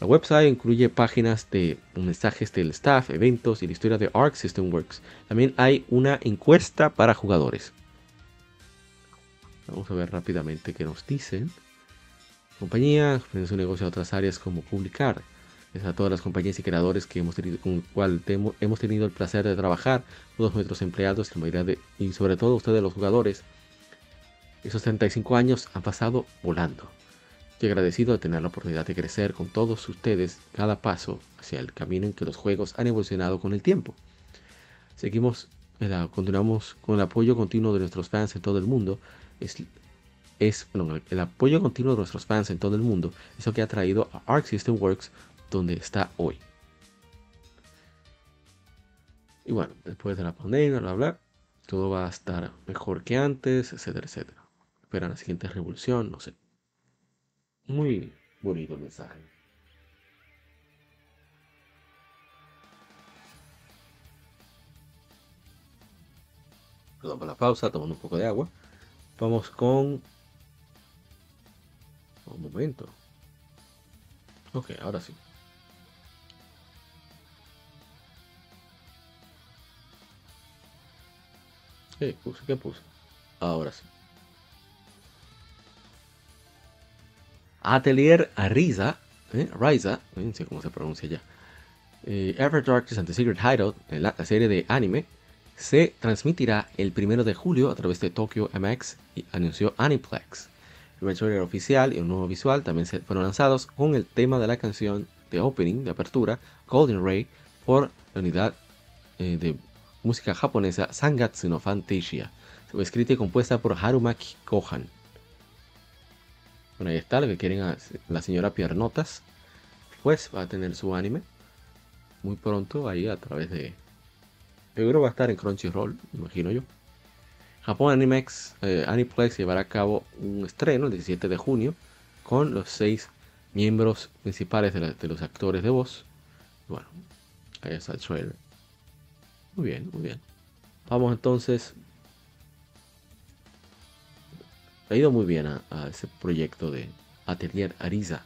La website incluye páginas de mensajes del staff, eventos y la historia de Arc System Works. También hay una encuesta para jugadores. Vamos a ver rápidamente qué nos dicen. Compañía, su negocio a otras áreas como publicar. Es a todas las compañías y creadores que hemos tenido, con cual hemos tenido el placer de trabajar, todos nuestros empleados, la mayoría de, y sobre todo ustedes los jugadores. Esos 35 años han pasado volando. Estoy agradecido de tener la oportunidad de crecer con todos ustedes cada paso hacia el camino en que los juegos han evolucionado con el tiempo. Seguimos, continuamos con el apoyo continuo de nuestros fans en todo el mundo. Es, es el apoyo continuo de nuestros fans en todo el mundo es lo que ha traído a Arc System Works donde está hoy. Y bueno, después de la pandemia, bla, bla, todo va a estar mejor que antes, etcétera, etcétera esperan la siguiente revolución, no sé. Muy bonito el mensaje. Perdón por la pausa, tomando un poco de agua. Vamos con... Un momento. Ok, ahora sí. ¿Qué puse? ¿Qué puse? Ahora sí. Atelier Ariza, ¿eh? Riza, no sé cómo se pronuncia ya. Eh, Ever Darkness and the Secret Hideout, la, serie de anime, se transmitirá el primero de julio a través de Tokyo MX y anunció Aniplex. El trailer oficial y un nuevo visual también se fueron lanzados con el tema de la canción de opening, de apertura, Golden Ray, por la unidad eh, de música japonesa Sangatsu no Fantasia, escrita y compuesta por Harumaki Kohan. Bueno, ahí está, lo que quieren la señora Piernotas, pues va a tener su anime. muy pronto ahí a través de... Seguro va a estar en Crunchyroll, imagino yo. Japón Animex, eh, Aniplex llevará a cabo un estreno el 17 de junio con los seis miembros principales de, los actores de voz. Bueno, ahí está el trailer. Muy bien, muy bien. Vamos entonces. Ha ido muy bien a, ese proyecto de Atelier Ariza.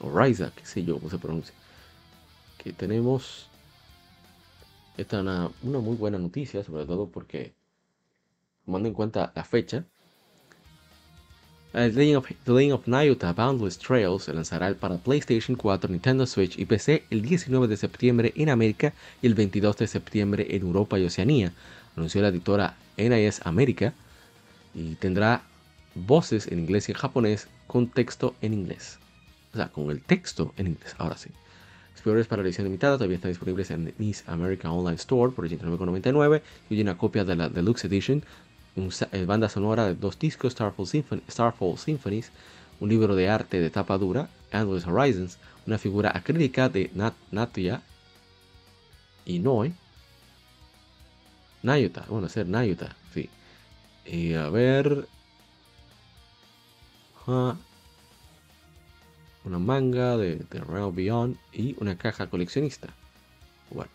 O Riza, qué sé yo cómo se pronuncia. Que tenemos. Esta una, una muy buena noticia, sobre todo porque, tomando en cuenta la fecha, The Legend, of, The Legend of Nayuta Boundless Trails se lanzará para PlayStation 4, Nintendo Switch y PC el 19 de septiembre en América y el 22 de septiembre en Europa y Oceanía, anunció la editora NIS América, y tendrá voces en inglés y en japonés con texto en inglés. O sea, con el texto en inglés, ahora sí. Explorers para la edición limitada todavía están disponibles en NIS America Online Store por 89,99 y hay una copia de la Deluxe Edition banda sonora de dos discos, Starfall, Symphonies, un libro de arte de tapa dura, Endless Horizons, una figura acrílica de Nat Natia Noi Nayuta, bueno, ser Nayuta, sí. Y a ver. una manga de, de Realm Beyond y una caja coleccionista. Bueno,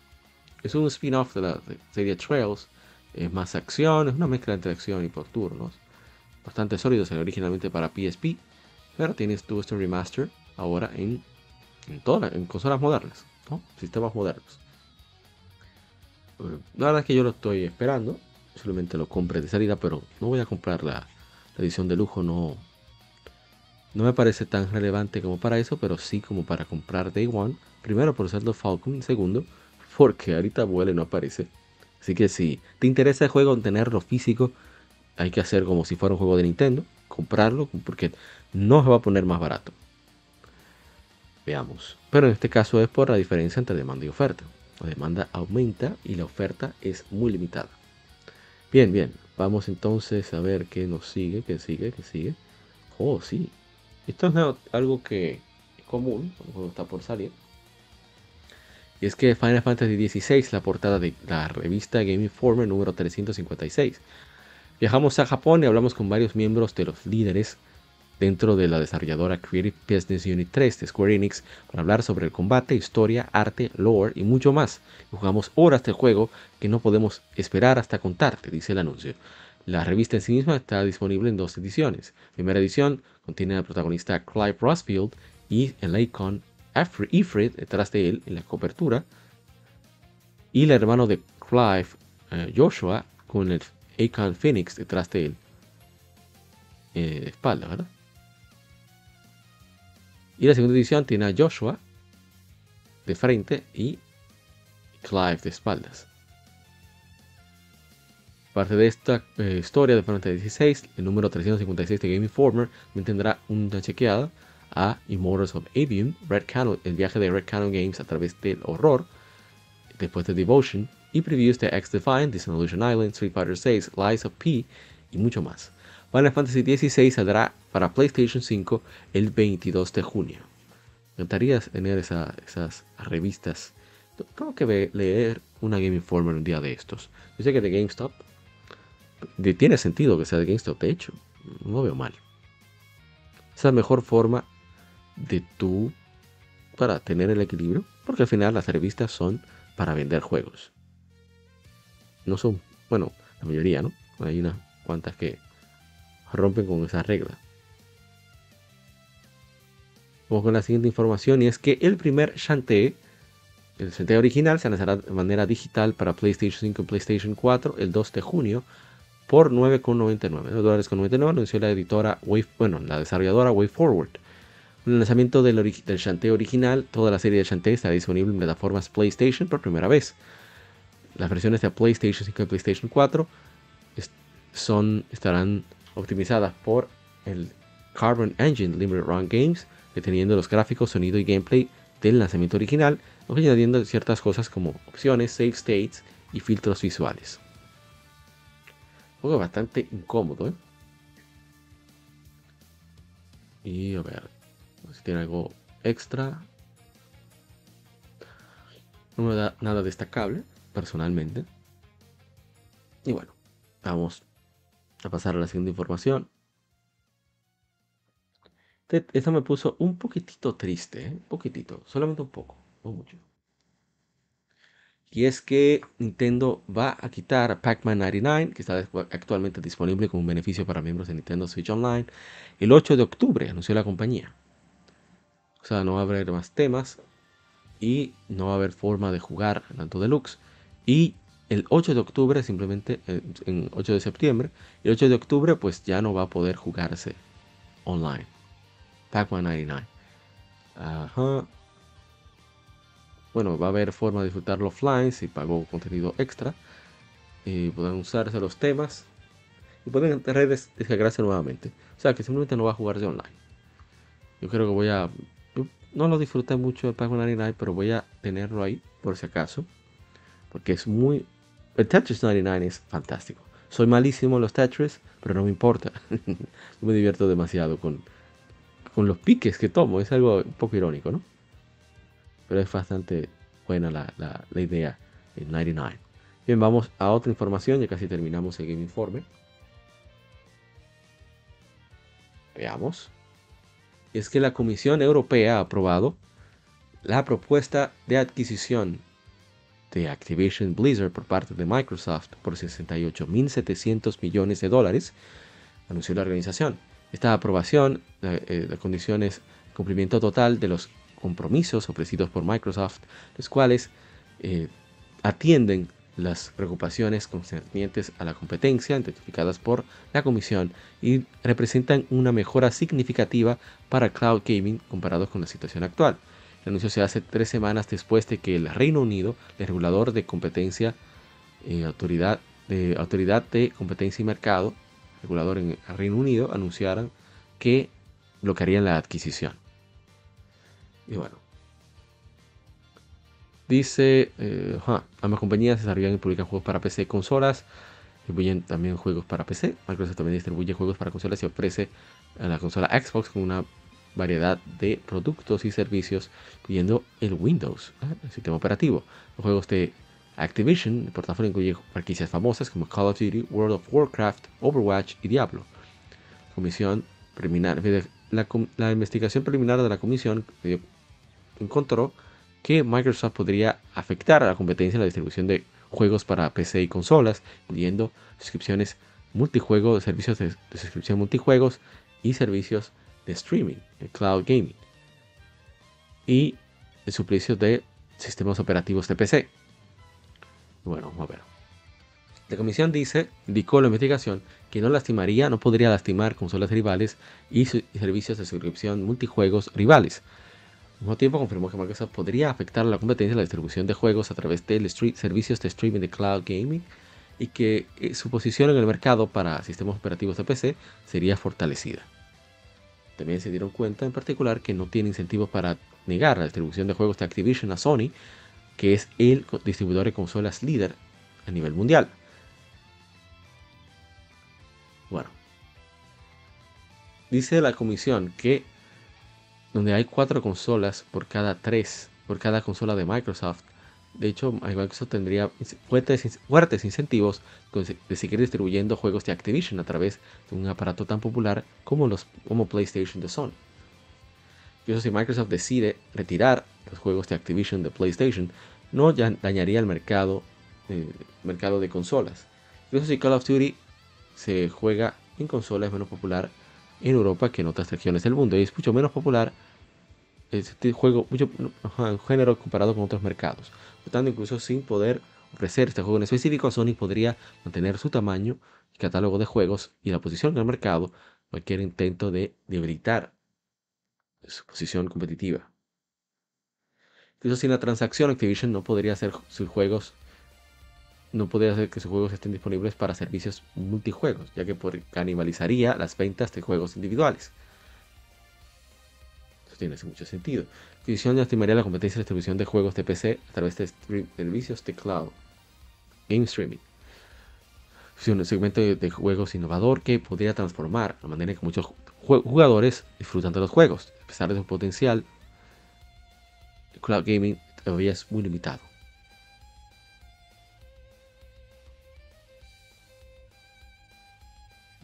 es un spin-off de la serie Trails es más acción, es una mezcla entre acción y por turnos. Bastante sólido, salió originalmente para PSP, pero tienes tu este remaster ahora en, en, en consolas modernas, sistemas modernos. Eh, la verdad es que yo lo estoy esperando, solamente lo compré de salida, pero no voy a comprar la, edición de lujo, no, no me parece tan relevante como para eso, pero sí como para comprar Day One. Primero por ser los Falcon, segundo porque ahorita vuela no aparece. Así que si te interesa el juego, tenerlo físico, hay que hacer como si fuera un juego de Nintendo, comprarlo, porque no se va a poner más barato. Veamos. Pero en este caso es por la diferencia entre demanda y oferta. La demanda aumenta y la oferta es muy limitada. Bien, bien. Vamos entonces a ver qué nos sigue, qué sigue, qué sigue. Oh, sí. Esto es algo que es común cuando está por salir. Es que Final Fantasy XVI, la portada de la revista Game Informer número 356. Viajamos a Japón y hablamos con varios miembros de los líderes dentro de la desarrolladora Creative Business Unit 3 de Square Enix para hablar sobre el combate, historia, arte, lore y mucho más. jugamos horas de juego que no podemos esperar hasta contarte, dice el anuncio. La revista en sí misma está disponible en dos ediciones. primera edición contiene al protagonista Clive Rossfield y el icon Ifrit detrás de él en la cobertura. Y el hermano de Clive, eh, Joshua, con el Akon Phoenix detrás de él. Eh, de espalda, ¿verdad? Y la segunda edición tiene a Joshua de frente y Clive de espaldas. Parte de esta eh, historia de Final 16, el número 356 de Game Informer, tendrá una chequeada a Immortals of Avium, Red Canon, el viaje de Red Canon Games a través del horror, después de Devotion, y previews de X-Defiant, Dissolution Island, Street Fighter VI, Lies of P y mucho más. Final Fantasy XVI saldrá para PlayStation 5 el 22 de junio. Me encantaría tener esas revistas. Tengo que leer una Game Informer un día de estos. Yo sé que de GameStop tiene sentido que sea de GameStop, de hecho, no veo mal. Es la mejor forma de tú para tener el equilibrio, porque al final las revistas son para vender juegos. No son, bueno, la mayoría, ¿no? Hay unas cuantas que rompen con esa regla. Vamos con la siguiente información y es que el primer Shantae, el Shantae original, se lanzará de manera digital para PlayStation 5 y PlayStation 4 el 2 de junio por 9,99 dólares con 99 anunció la editora Wave, bueno, la desarrolladora El lanzamiento del, del Shantae original, toda la serie de Shantae está disponible en plataformas PlayStation por primera vez. Las versiones de PlayStation 5 y PlayStation 4 son, estarán optimizadas por el Carbon Engine Limited Run Games, deteniendo los gráficos, sonido y gameplay del lanzamiento original, añadiendo ciertas cosas como opciones, save states y filtros visuales juego bastante incómodo, ¿eh? Y a ver, tiene algo extra. No me da nada destacable, personalmente. Y bueno, vamos a pasar a la siguiente información. Esto me puso un poquitito triste, ¿eh? un poquitito, solamente un poco, no mucho. Y es que Nintendo va a quitar Pac-Man 99, que está actualmente disponible como un beneficio para miembros de Nintendo Switch Online, el 8 de octubre, anunció la compañía. O sea, no va a haber más temas y no va a haber forma de jugar tanto deluxe. Y el 8 de octubre, simplemente, en 8 de septiembre, el 8 de octubre pues ya no va a poder jugarse online. Pac-Man 99. Ajá. Bueno, va a haber forma de disfrutarlo offline si pagó contenido extra. Y pueden usarse los temas. Y pueden en redes descargarse nuevamente. O sea que simplemente no va a jugarse online. Yo creo que voy a. no lo disfruté mucho de Pac-Man 99, pero voy a tenerlo ahí por si acaso. Porque es muy el Tetris 99 es fantástico. Soy malísimo en los Tetris, pero no me importa. me divierto demasiado con, con los piques que tomo. Es algo un poco irónico, ¿no? Pero es bastante buena la, la, idea en 99. Bien, vamos a otra información. Ya casi terminamos el Game Informe. Veamos. Es que la Comisión Europea ha aprobado la propuesta de adquisición de Activision Blizzard por parte de Microsoft por 68.700 millones de dólares, anunció la organización. Esta aprobación eh, eh, de condiciones cumplimiento total de los compromisos ofrecidos por Microsoft, los cuales eh, atienden las preocupaciones concernientes a la competencia identificadas por la Comisión y representan una mejora significativa para cloud gaming comparado con la situación actual. El anuncio se hace tres semanas después de que el Reino Unido, el regulador de competencia, eh, autoridad, de, autoridad de competencia y mercado, regulador en el Reino Unido, anunciaran que bloquearían la adquisición. Y bueno. Dice, eh, ambas compañías desarrollan y publican juegos para PC y consolas. Distribuyen también juegos para PC. Microsoft también distribuye juegos para consolas y ofrece a la consola Xbox con una variedad de productos y servicios, incluyendo el Windows, el sistema operativo. Los juegos de Activision, el portafolio incluye franquicias famosas como Call of Duty, World of Warcraft, Overwatch y Diablo. Comisión preliminar, la, la investigación preliminar de la comisión encontró que Microsoft podría afectar a la competencia en la distribución de juegos para PC y consolas, incluyendo suscripciones multijuegos, servicios de, de suscripción multijuegos y servicios de streaming, el cloud gaming, y el suplicio de sistemas operativos de PC. Bueno, vamos a ver. La comisión dice, indicó la investigación, que no lastimaría, no podría lastimar consolas rivales y, servicios de suscripción multijuegos rivales. Al mismo tiempo confirmó que Microsoft podría afectar la competencia en la distribución de juegos a través de servicios de streaming de cloud gaming y que eh, su posición en el mercado para sistemas operativos de PC sería fortalecida. También se dieron cuenta en particular que no tiene incentivos para negar la distribución de juegos de Activision a Sony, que es el distribuidor de consolas líder a nivel mundial. Bueno, dice la comisión que donde hay cuatro consolas por cada tres, por cada consola de Microsoft, de hecho, Microsoft tendría fuertes, incentivos de seguir distribuyendo juegos de Activision a través de un aparato tan popular como los como PlayStation de Sony. Incluso si Microsoft decide retirar los juegos de Activision de PlayStation, no dañaría el mercado, eh, mercado de consolas. Incluso si Call of Duty se juega en consolas es menos popular en Europa que en otras regiones del mundo y es mucho menos popular este juego, mucho en género comparado con otros mercados. Por tanto, incluso sin poder ofrecer este juego en específico, Sony podría mantener su tamaño y catálogo de juegos y la posición en el mercado cualquier intento de debilitar su posición competitiva. Incluso sin la transacción, Activision no podría hacer sus juegos no podría hacer que sus juegos estén disponibles para servicios multijuegos, ya que canibalizaría las ventas de juegos individuales tiene mucho sentido. Activision estimaría la competencia de distribución de juegos de PC a través de servicios de cloud. Game streaming. Es un segmento de juegos innovador que podría transformar la manera en que muchos jugadores disfrutan de los juegos. A pesar de su potencial, el cloud gaming todavía es muy limitado.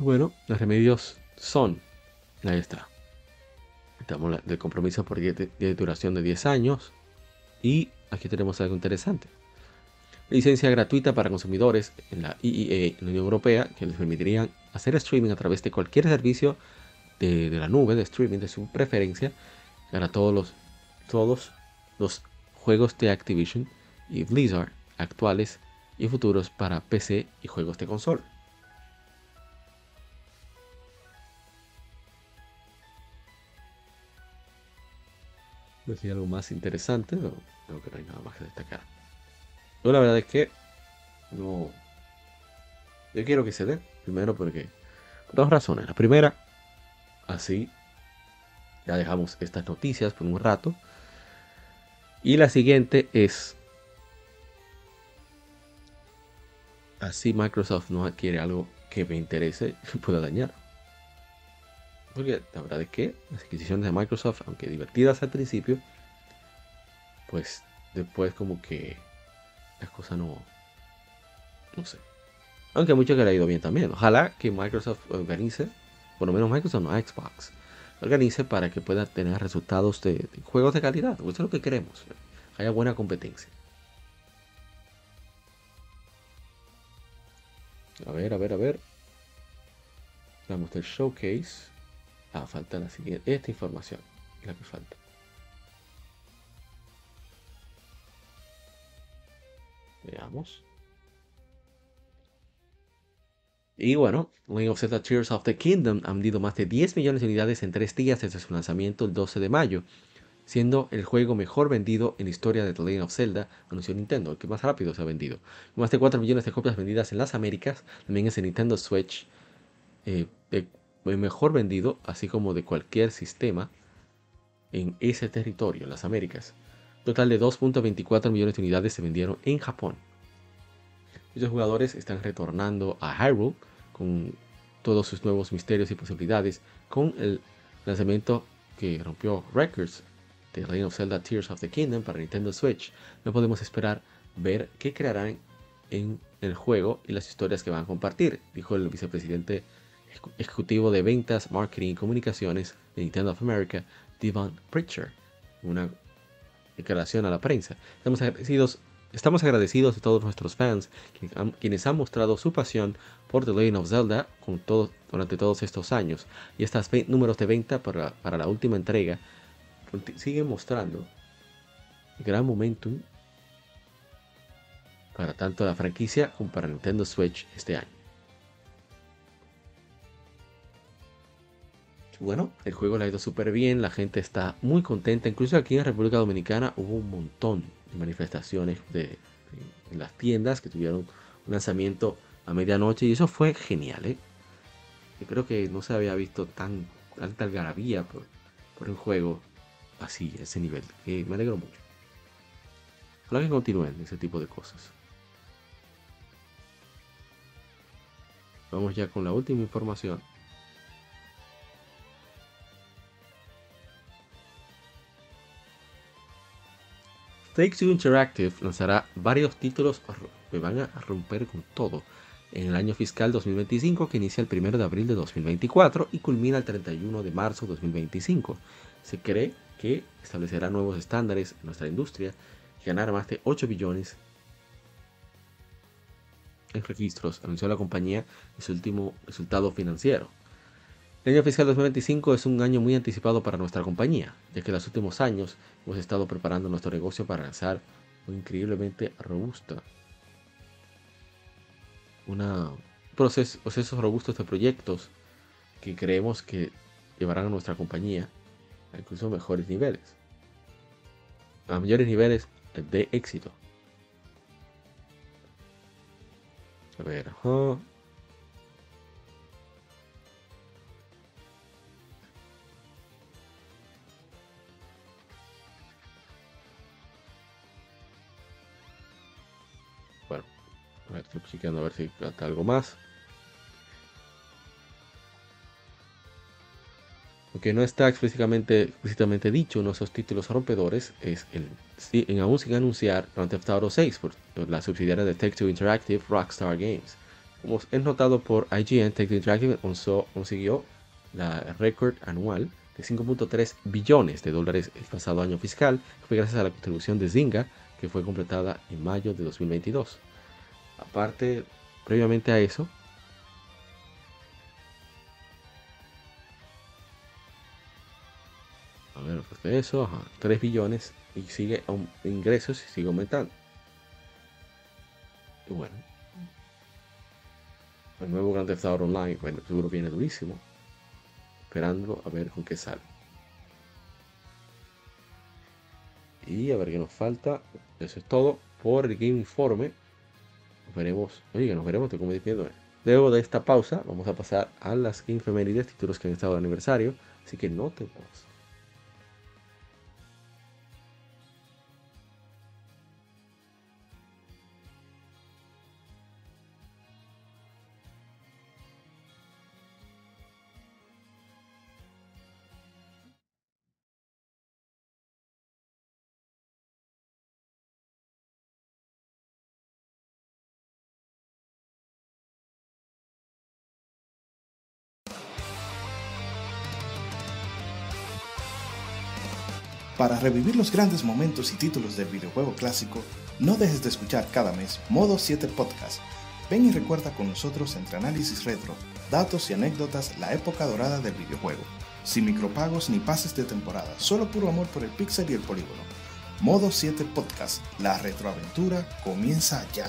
Bueno, los remedios son, ahí está. Estamos del compromiso por de duración de 10 años. Y aquí tenemos algo interesante. Licencia gratuita para consumidores en la IEA, en la Unión Europea, que les permitirían hacer streaming a través de cualquier servicio de, la nube de streaming de su preferencia para todos los, todos los juegos de Activision y Blizzard actuales y futuros para PC y juegos de consola. Decir algo más interesante, pero creo que no hay nada más que destacar. Yo la verdad es que no. Yo quiero que se dé. Primero porque. dos razones. La primera, así ya dejamos estas noticias por un rato. Y la siguiente es. Así Microsoft no adquiere algo que me interese pueda dañar. Porque la verdad es que las adquisiciones de Microsoft, aunque divertidas al principio, pues después como que las cosas no... No sé. Aunque a muchos que le ha ido bien también. Ojalá que Microsoft organice, por lo menos Microsoft no Xbox, organice para que pueda tener resultados de, juegos de calidad. Eso es lo que queremos. Haya buena competencia. A ver, a ver, a ver. Vamos del showcase. Ah, falta la siguiente. Esta información. La que falta. Veamos. Y bueno, Legend of Zelda Tears of the Kingdom ha vendido más de 10 millones de unidades en 3 días desde su lanzamiento el 12 de mayo, siendo el juego mejor vendido en la historia de The Legend of Zelda, anunció Nintendo, el que más rápido se ha vendido. más de 4 millones de copias vendidas en las Américas, también es el Nintendo Switch eh, mejor vendido, así como de cualquier sistema en ese territorio, las Américas total de 2.24 millones de unidades se vendieron en Japón. Muchos jugadores están retornando a Hyrule con todos sus nuevos misterios y posibilidades con el lanzamiento que rompió records de Legend of Zelda Tears of the Kingdom para Nintendo Switch. No podemos esperar ver qué crearán en el juego y las historias que van a compartir, dijo el vicepresidente ejecutivo de ventas, marketing y comunicaciones de Nintendo of America, Devon Pritchard, una declaración a la prensa. Estamos agradecidos, estamos agradecidos de todos nuestros fans quienes han mostrado su pasión por The Legend of Zelda durante todos estos años. Y estos números de venta para, para la última entrega siguen mostrando gran momentum para tanto la franquicia como para Nintendo Switch este año. Bueno, el juego le ha ido súper bien, la gente está muy contenta. Incluso aquí en República Dominicana hubo un montón de manifestaciones de, en las tiendas que tuvieron un lanzamiento a medianoche y eso fue genial. ¿eh? Yo creo que no se había visto tan alta algarabía por, por un juego así, a ese nivel. me alegro mucho. Ojalá que continúen ese tipo de cosas. Vamos ya con la última información. Take-Two Interactive lanzará varios títulos que van a romper con todo en el año fiscal 2025 que inicia el 1 de abril de 2024 y culmina el 31 de marzo de 2025. Se cree que establecerá nuevos estándares en nuestra industria y ganará más de 8 billones en registros, anunció la compañía en su último resultado financiero. El año fiscal 2025 es un año muy anticipado para nuestra compañía, ya que en los últimos años hemos estado preparando nuestro negocio para lanzar un increíblemente robusta, una proceso, procesos robustos de proyectos que creemos que llevarán a nuestra compañía a incluso mejores niveles, a mayores niveles de éxito. A ver, estoy chequeando a ver si falta algo más. Aunque no está explícitamente, explícitamente dicho de esos títulos rompedores, es el en aún sin anunciar Grand Theft Auto 6 por la subsidiaria de Tech2 Interactive Rockstar Games. Como es notado por IGN, Take Interactive consiguió la récord anual de 5.3 billones de dólares el pasado año fiscal, fue gracias a la contribución de Zynga, que fue completada en mayo de 2022. Aparte, previamente a eso, a ver, pues de eso, 3 billones y sigue ingresos y sigue aumentando. Y bueno, el nuevo Grand Theft Online, bueno, seguro viene durísimo. Esperando a ver con qué sale. Y a ver qué nos falta. Eso es todo por el Game Informe. Veremos, oye, nos veremos, te como diciendo. Luego de esta pausa, vamos a pasar a las Game Femenides, títulos que han estado de aniversario. Así que no te pases. Para revivir los grandes momentos y títulos del videojuego clásico, no dejes de escuchar cada mes Modo 7 Podcast. Ven y recuerda con nosotros entre análisis retro, datos y anécdotas la época dorada del videojuego. Sin micropagos ni pases de temporada, solo puro amor por el pixel y el polígono. Modo 7 Podcast, la retroaventura comienza ya.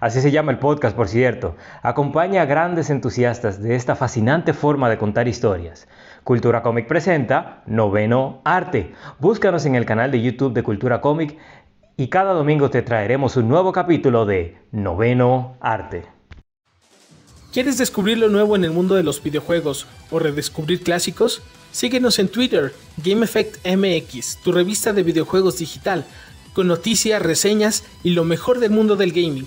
Así se llama el podcast, por cierto. Acompaña a grandes entusiastas de esta fascinante forma de contar historias. Cultura Comic presenta Noveno Arte. Búscanos en el canal de YouTube de Cultura Comic y cada domingo te traeremos un nuevo capítulo de Noveno Arte. ¿Quieres descubrir lo nuevo en el mundo de los videojuegos o redescubrir clásicos? Síguenos en Twitter, GameEffectMX, tu revista de videojuegos digital, con noticias, reseñas y lo mejor del mundo del gaming.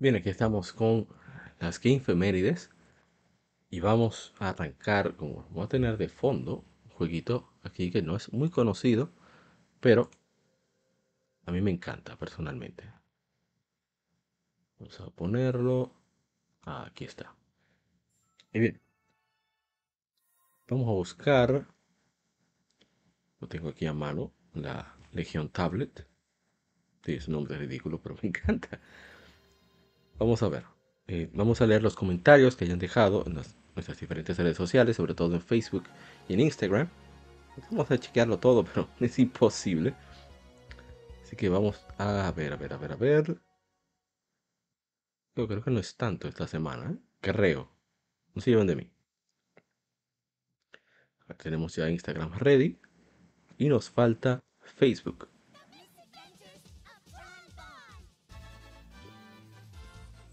Bien, aquí estamos con las 15 Mérides y vamos a arrancar, como vamos a tener de fondo, un jueguito aquí que no es muy conocido, pero a mí me encanta personalmente. Vamos a ponerlo. aquí está. Y bien. Vamos a buscar. Lo tengo aquí a mano. La Legión Tablet. Sí, es un nombre ridículo, pero me encanta. Vamos a ver. Eh, vamos a leer los comentarios que hayan dejado en nuestras diferentes redes sociales, sobre todo en Facebook y en Instagram. Vamos a chequearlo todo, pero es imposible. Así que vamos a ver, a ver, a ver, a ver. Yo creo que no es tanto esta semana, ¿eh? Creo. No se llevan de mí. tenemos ya Instagram ready. Y nos falta Facebook.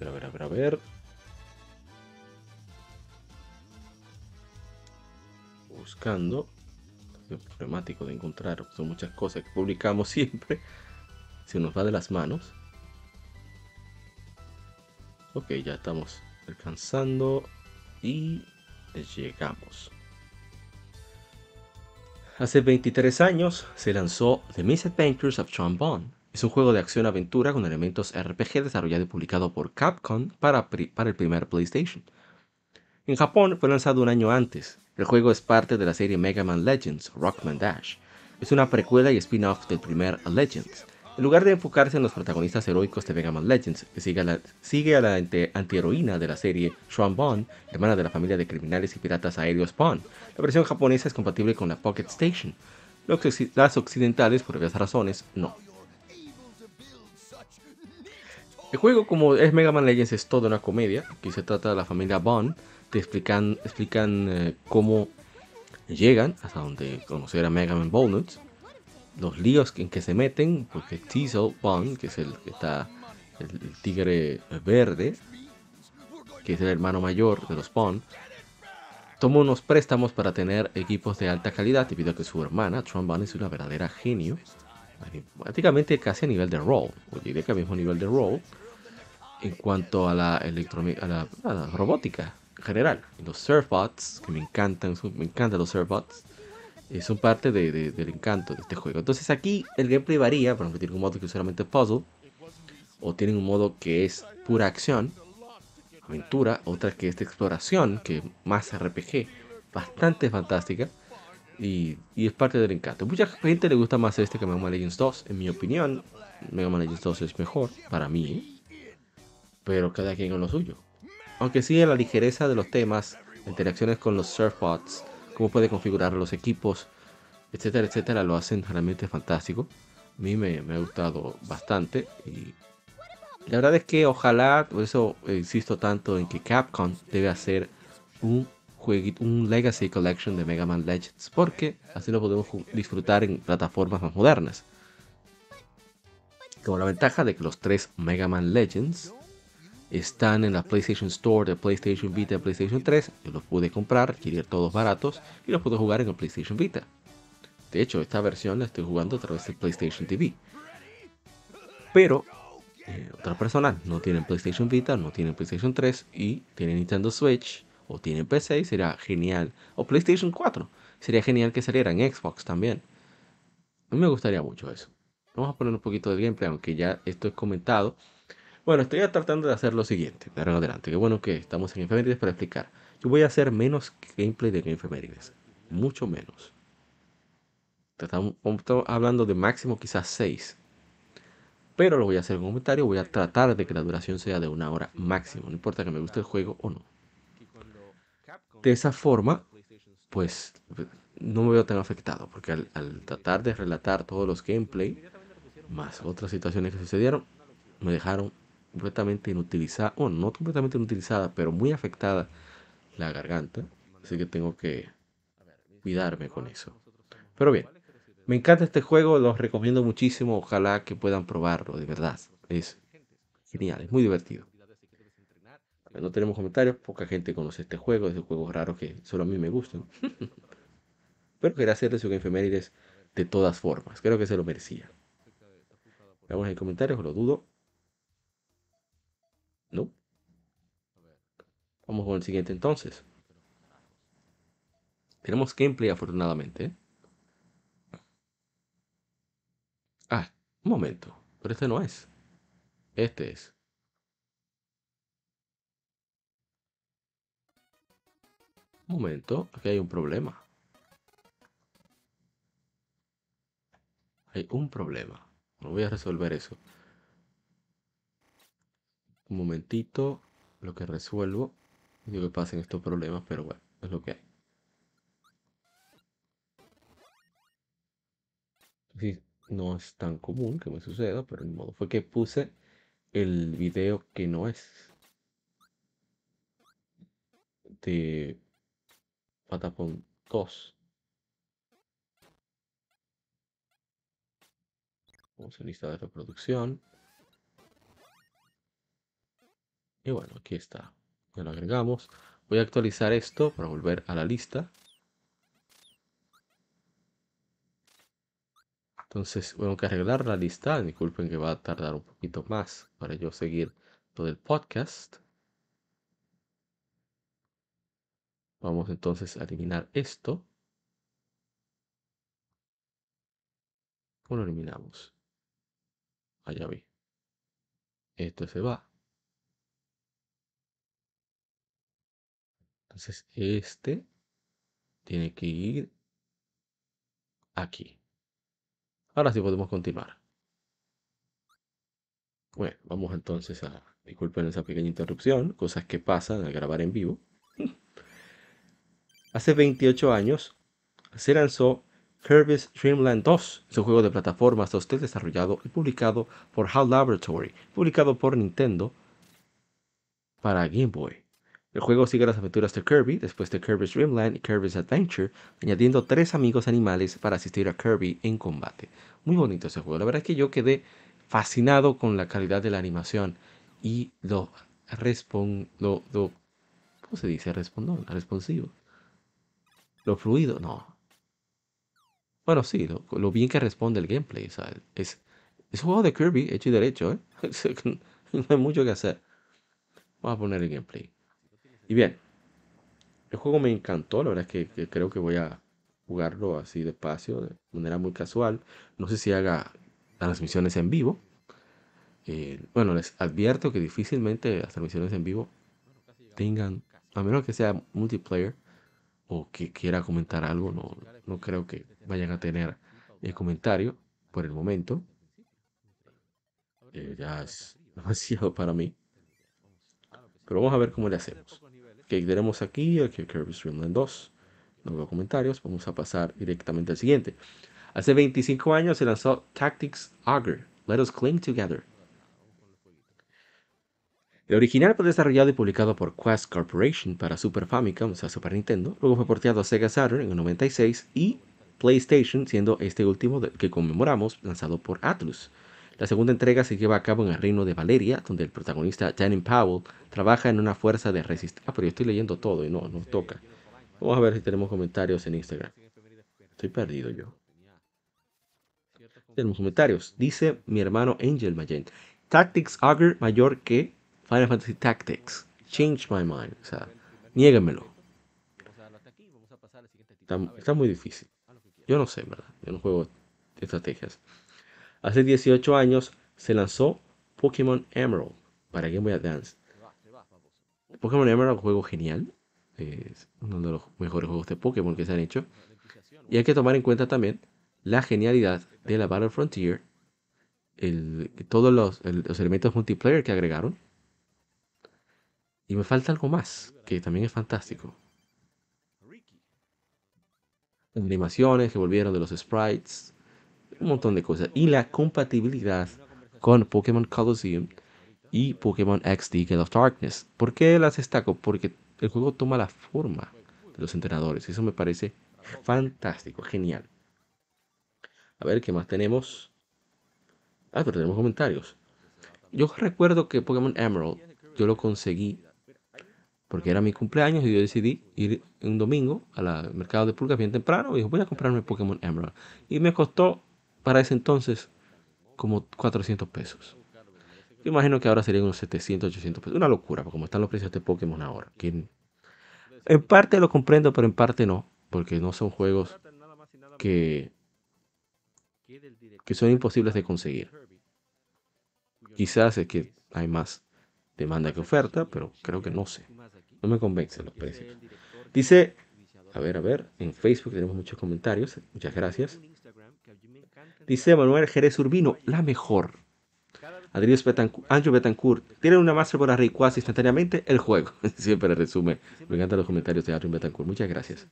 A ver, a ver, a ver. Buscando. Es problemático de encontrar. Son muchas cosas que publicamos siempre. Se nos va de las manos. Ok, ya estamos alcanzando y llegamos. Hace 23 años se lanzó The Misadventures of John Bond. Es un juego de acción-aventura con elementos RPG desarrollado y publicado por Capcom para, el primer PlayStation. En Japón fue lanzado un año antes. El juego es parte de la serie Mega Man Legends Rockman Dash. Es una precuela y spin-off del primer Legends en lugar de enfocarse en los protagonistas heroicos de Mega Man Legends, que sigue a la, sigue antiheroína de la serie, Swan Bond, hermana de la familia de criminales y piratas aéreos Bond. La versión japonesa es compatible con la Pocket Station. Las occidentales, por varias razones, no. El juego, como es Mega Man Legends, es toda una comedia. Aquí se trata de la familia Bond. Te explican, eh, cómo llegan hasta donde conocer a Mega Man Bonus los líos en que se meten, porque Teasel Bond, que es el que está el, tigre verde, que es el hermano mayor de los Bond, toma unos préstamos para tener equipos de alta calidad debido a que su hermana, Tron Bond, es una verdadera genio, prácticamente casi a nivel de role, o que al mismo nivel de role, en cuanto a la, a a la robótica en general. Los surfbots, que me encantan, me encantan los surfbots, eh, son parte del encanto de este juego. Entonces aquí el gameplay varía, por ejemplo, tienen un modo que es solamente puzzle, o tienen un modo que es pura acción, aventura, otra que es de exploración, que más RPG, bastante fantástica. Y, es parte del encanto. Mucha gente le gusta más este que Mega Man Legends 2. En mi opinión, Mega Man Legends 2 es mejor para mí. Pero cada quien con lo suyo. Aunque sí, la ligereza de los temas, interacciones con los surfbots, cómo puede configurar los equipos, etcétera, etcétera, lo hacen realmente fantástico. A mí me, ha gustado bastante y la verdad es que ojalá, por eso insisto tanto en que Capcom debe hacer un jueguito, un Legacy Collection de Mega Man Legends, porque así lo podemos disfrutar en plataformas más modernas. Como la ventaja de que los tres Mega Man Legends están en la PlayStation Store de PlayStation Vita y PlayStation 3. Yo los pude comprar, adquirir todos baratos y los pude jugar en el PlayStation Vita. De hecho, esta versión la estoy jugando a través del PlayStation TV. Pero eh, otras personas no tienen PlayStation Vita, no tienen PlayStation 3 y tienen Nintendo Switch o tienen PC y sería genial. O PlayStation 4. Sería genial que saliera en Xbox también. A mí me gustaría mucho eso. Vamos a poner un poquito de gameplay, aunque ya esto es comentado. Bueno, estoy tratando de hacer lo siguiente, de ahora adelante. Qué bueno que estamos en efemérides para explicar. Yo voy a hacer menos gameplay de efemérides. Mucho menos. Estamos, hablando de máximo quizás 6. Pero lo voy a hacer en comentario. Voy a tratar de que la duración sea de una hora máximo. No importa que me guste el juego o no. De esa forma, pues no me veo tan afectado. Porque al, al tratar de relatar todos los gameplay, más otras situaciones que sucedieron, me dejaron completamente inutilizada, bueno, no completamente inutilizada, pero muy afectada la garganta. Así que tengo que cuidarme con eso. Pero bien, me encanta este juego, los recomiendo muchísimo. Ojalá que puedan probarlo, de verdad. Es genial, es muy divertido. No tenemos comentarios, poca gente conoce este juego, es un juego raro que solo a mí me gustan. Pero quería hacerle su efemérides de todas formas, creo que se lo merecía. Veamos en comentarios, lo dudo. Vamos con el siguiente entonces. Tenemos gameplay afortunadamente. ¿eh? Ah, un momento. Pero este no es. Este es. Un momento. Aquí hay un problema. Hay un problema. No voy a resolver eso. Un momentito, lo que resuelvo. Digo que pasen estos problemas, pero bueno, es lo que hay. No es tan común que me suceda, pero ni modo. Fue que puse el video que no es de Patapon 2. Vamos a lista de reproducción. Y bueno, aquí está. Ya lo agregamos. Voy a actualizar esto para volver a la lista. Entonces, tengo que arreglar la lista. Disculpen que va a tardar un poquito más para yo seguir todo el podcast. Vamos entonces a eliminar esto. ¿Cómo lo eliminamos? Allá vi. Esto se va. Entonces, este tiene que ir aquí. Ahora sí podemos continuar. Bueno, vamos entonces a... Disculpen esa pequeña interrupción, cosas que pasan al grabar en vivo. Hace 28 años se lanzó Kirby's Dream Land 2, es un juego de plataformas 2D desarrollado y publicado por HAL Laboratory, publicado por Nintendo para Game Boy. El juego sigue las aventuras de Kirby después de Kirby's Dream Land y Kirby's Adventure, añadiendo tres amigos animales para asistir a Kirby en combate. Muy bonito ese juego. La verdad es que yo quedé fascinado con la calidad de la animación y lo, respon lo, lo ¿cómo se dice? Responsivo. Lo fluido, no. Bueno, sí, lo, bien que responde el gameplay. es, es un juego de Kirby hecho y derecho, ¿eh? no hay mucho que hacer. Vamos a poner el gameplay. Y bien, el juego me encantó, la verdad es que, creo que voy a jugarlo así despacio, de manera muy casual. No sé si haga transmisiones en vivo. Eh, bueno, les advierto que difícilmente las transmisiones en vivo tengan, a menos que sea multiplayer o que quiera comentar algo, no, no creo que vayan a tener el comentario por el momento. Eh, ya es demasiado para mí. Pero vamos a ver cómo le hacemos que tenemos aquí, aquí Kirby's Dream Land 2. No veo comentarios, vamos a pasar directamente al siguiente. Hace 25 años se lanzó Tactics Augur, Let Us Cling Together. El original fue desarrollado y publicado por Quest Corporation para Super Famicom, o sea, Super Nintendo. Luego fue porteado a Sega Saturn en el 96 y PlayStation, siendo este último que conmemoramos lanzado por Atlus. La segunda entrega se lleva a cabo en el reino de Valeria, donde el protagonista Janin Powell trabaja en una fuerza de resistencia. Ah, pero yo estoy leyendo todo y no, no toca. Vamos a ver si tenemos comentarios en Instagram. Estoy perdido yo. Tenemos comentarios. Dice mi hermano Angel Mayen. Tactics Augur mayor que Final Fantasy Tactics. Change my mind. O sea, niégamelo. Está, está muy difícil. Yo no sé, ¿verdad? Yo no juego estrategias. Hace 18 años se lanzó Pokémon Emerald para Game Boy Advance. Pokémon Emerald un juego genial. Es uno de los mejores juegos de Pokémon que se han hecho. Y hay que tomar en cuenta también la genialidad de la Battle Frontier. todos los, los elementos multiplayer que agregaron. Y me falta algo más, que también es fantástico. Animaciones que volvieron de los sprites, un montón de cosas. Y la compatibilidad con Pokémon Colosseum y Pokémon XD Gate of Darkness. ¿Por qué las destaco? Porque el juego toma la forma de los entrenadores. Eso me parece fantástico, genial. A ver, ¿qué más tenemos? Ah, pero tenemos comentarios. Yo recuerdo que Pokémon Emerald yo lo conseguí porque era mi cumpleaños y yo decidí ir un domingo al mercado de pulgas bien temprano y dije, voy a comprarme Pokémon Emerald. Y me costó para ese entonces como 400 pesos. Yo imagino que ahora serían unos 700, 800 pesos. Una locura, como están los precios de Pokémon ahora. en parte lo comprendo, pero en parte no, porque no son juegos que, que son imposibles de conseguir. Quizás es que hay más demanda que oferta, pero creo que no sé. No me convencen los precios. Dice, a ver, a ver, en Facebook tenemos muchos comentarios. Muchas gracias. Dice Manuel Jerez Urbino, la mejor. Adrián Betancourt, Andrew Betancourt, tiene una Master por Rey instantáneamente el juego. Siempre resume. Me encantan los comentarios de Andrew Betancourt. Muchas gracias.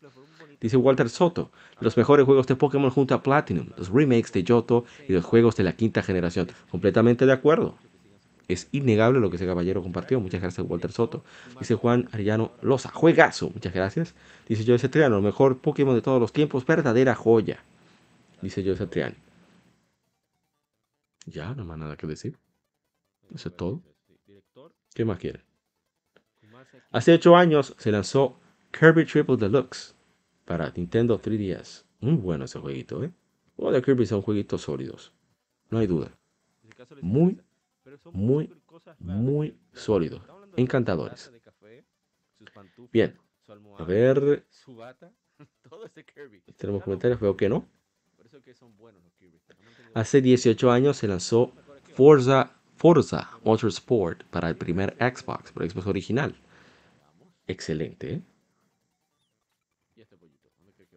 Dice Walter Soto, los mejores juegos de Pokémon junto a Platinum, los remakes de Yoto y los juegos de la quinta generación. Completamente de acuerdo. Es innegable lo que ese caballero compartió. Muchas gracias, Walter Soto. Dice Juan Arellano Loza, juegazo. Muchas gracias. Dice Joe Triano, el mejor Pokémon de todos los tiempos, verdadera joya. Dice Joe Triano. Ya, no más nada que decir. Eso es todo. ¿Qué más quiere? Hace ocho años se lanzó Kirby Triple Deluxe para Nintendo 3DS. Muy bueno ese jueguito, ¿eh? Los de Kirby son jueguitos sólidos. No hay duda. Muy, muy, muy sólidos. Encantadores. Bien. A ver. Tenemos comentarios. Veo que no. Hace 18 años se lanzó Forza, Forza Motorsport para el primer Xbox, para el Xbox original. Excelente, ¿eh?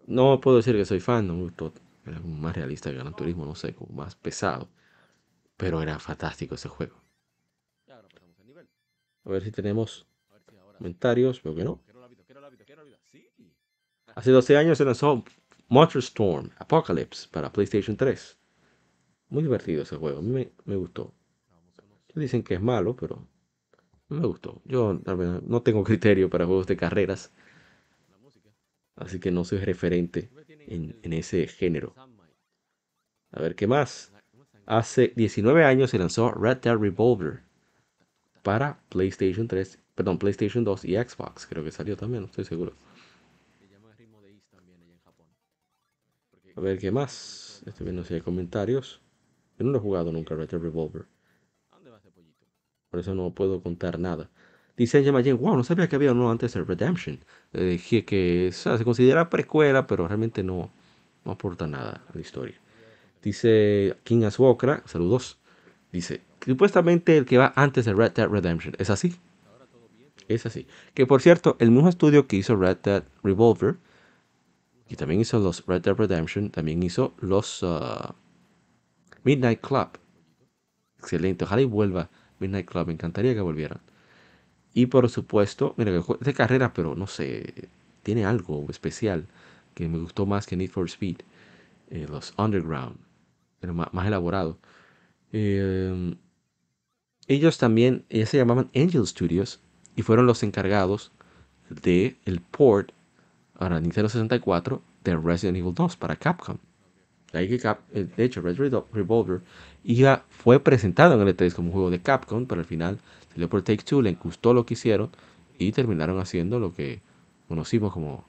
No puedo decir que soy fan, no me gustó. Era más realista que Gran Turismo, no sé, como más pesado. Pero era fantástico ese juego. A ver si tenemos comentarios, veo que no. Hace 12 años se lanzó Motor Storm Apocalypse para PlayStation 3. Muy divertido ese juego, a mí me, me gustó. Dicen que es malo, pero me gustó. Yo no tengo criterio para juegos de carreras. Así que no soy referente en, ese género. A ver, ¿qué más? Hace 19 años se lanzó Red Dead Revolver para PlayStation 3, perdón, PlayStation 2 y Xbox. Creo que salió también, no estoy seguro. A ver, ¿qué más? Estoy viendo si hay comentarios. Yo no lo he jugado nunca Red Dead Revolver. Por eso no puedo contar nada. Dice Yamayen, wow, no sabía que había uno antes de Redemption. dije que se considera precuela, pero realmente no, no aporta nada a la historia. Dice King Aswokra, saludos. Dice, supuestamente el que va antes de Red Dead Redemption. ¿Es así? Es así. Que por cierto, el mismo estudio que hizo Red Dead Revolver, y también hizo los Red Dead Redemption, también hizo los uh, Midnight Club. Excelente, ojalá y vuelva Midnight Club, me encantaría que volvieran. Y por supuesto, mira, es de carrera, pero no sé, tiene algo especial que me gustó más que Need for Speed. Eh, los Underground, pero más, elaborado. Em, ellos también, ellos se llamaban Angel Studios y fueron los encargados de port para Nintendo 64 de Resident Evil 2 para Capcom. De hecho, Resident Revolver ya fue presentado en el E3 como un juego de Capcom, pero al final salió por Take Two, le gustó lo que hicieron y terminaron haciendo lo que conocimos como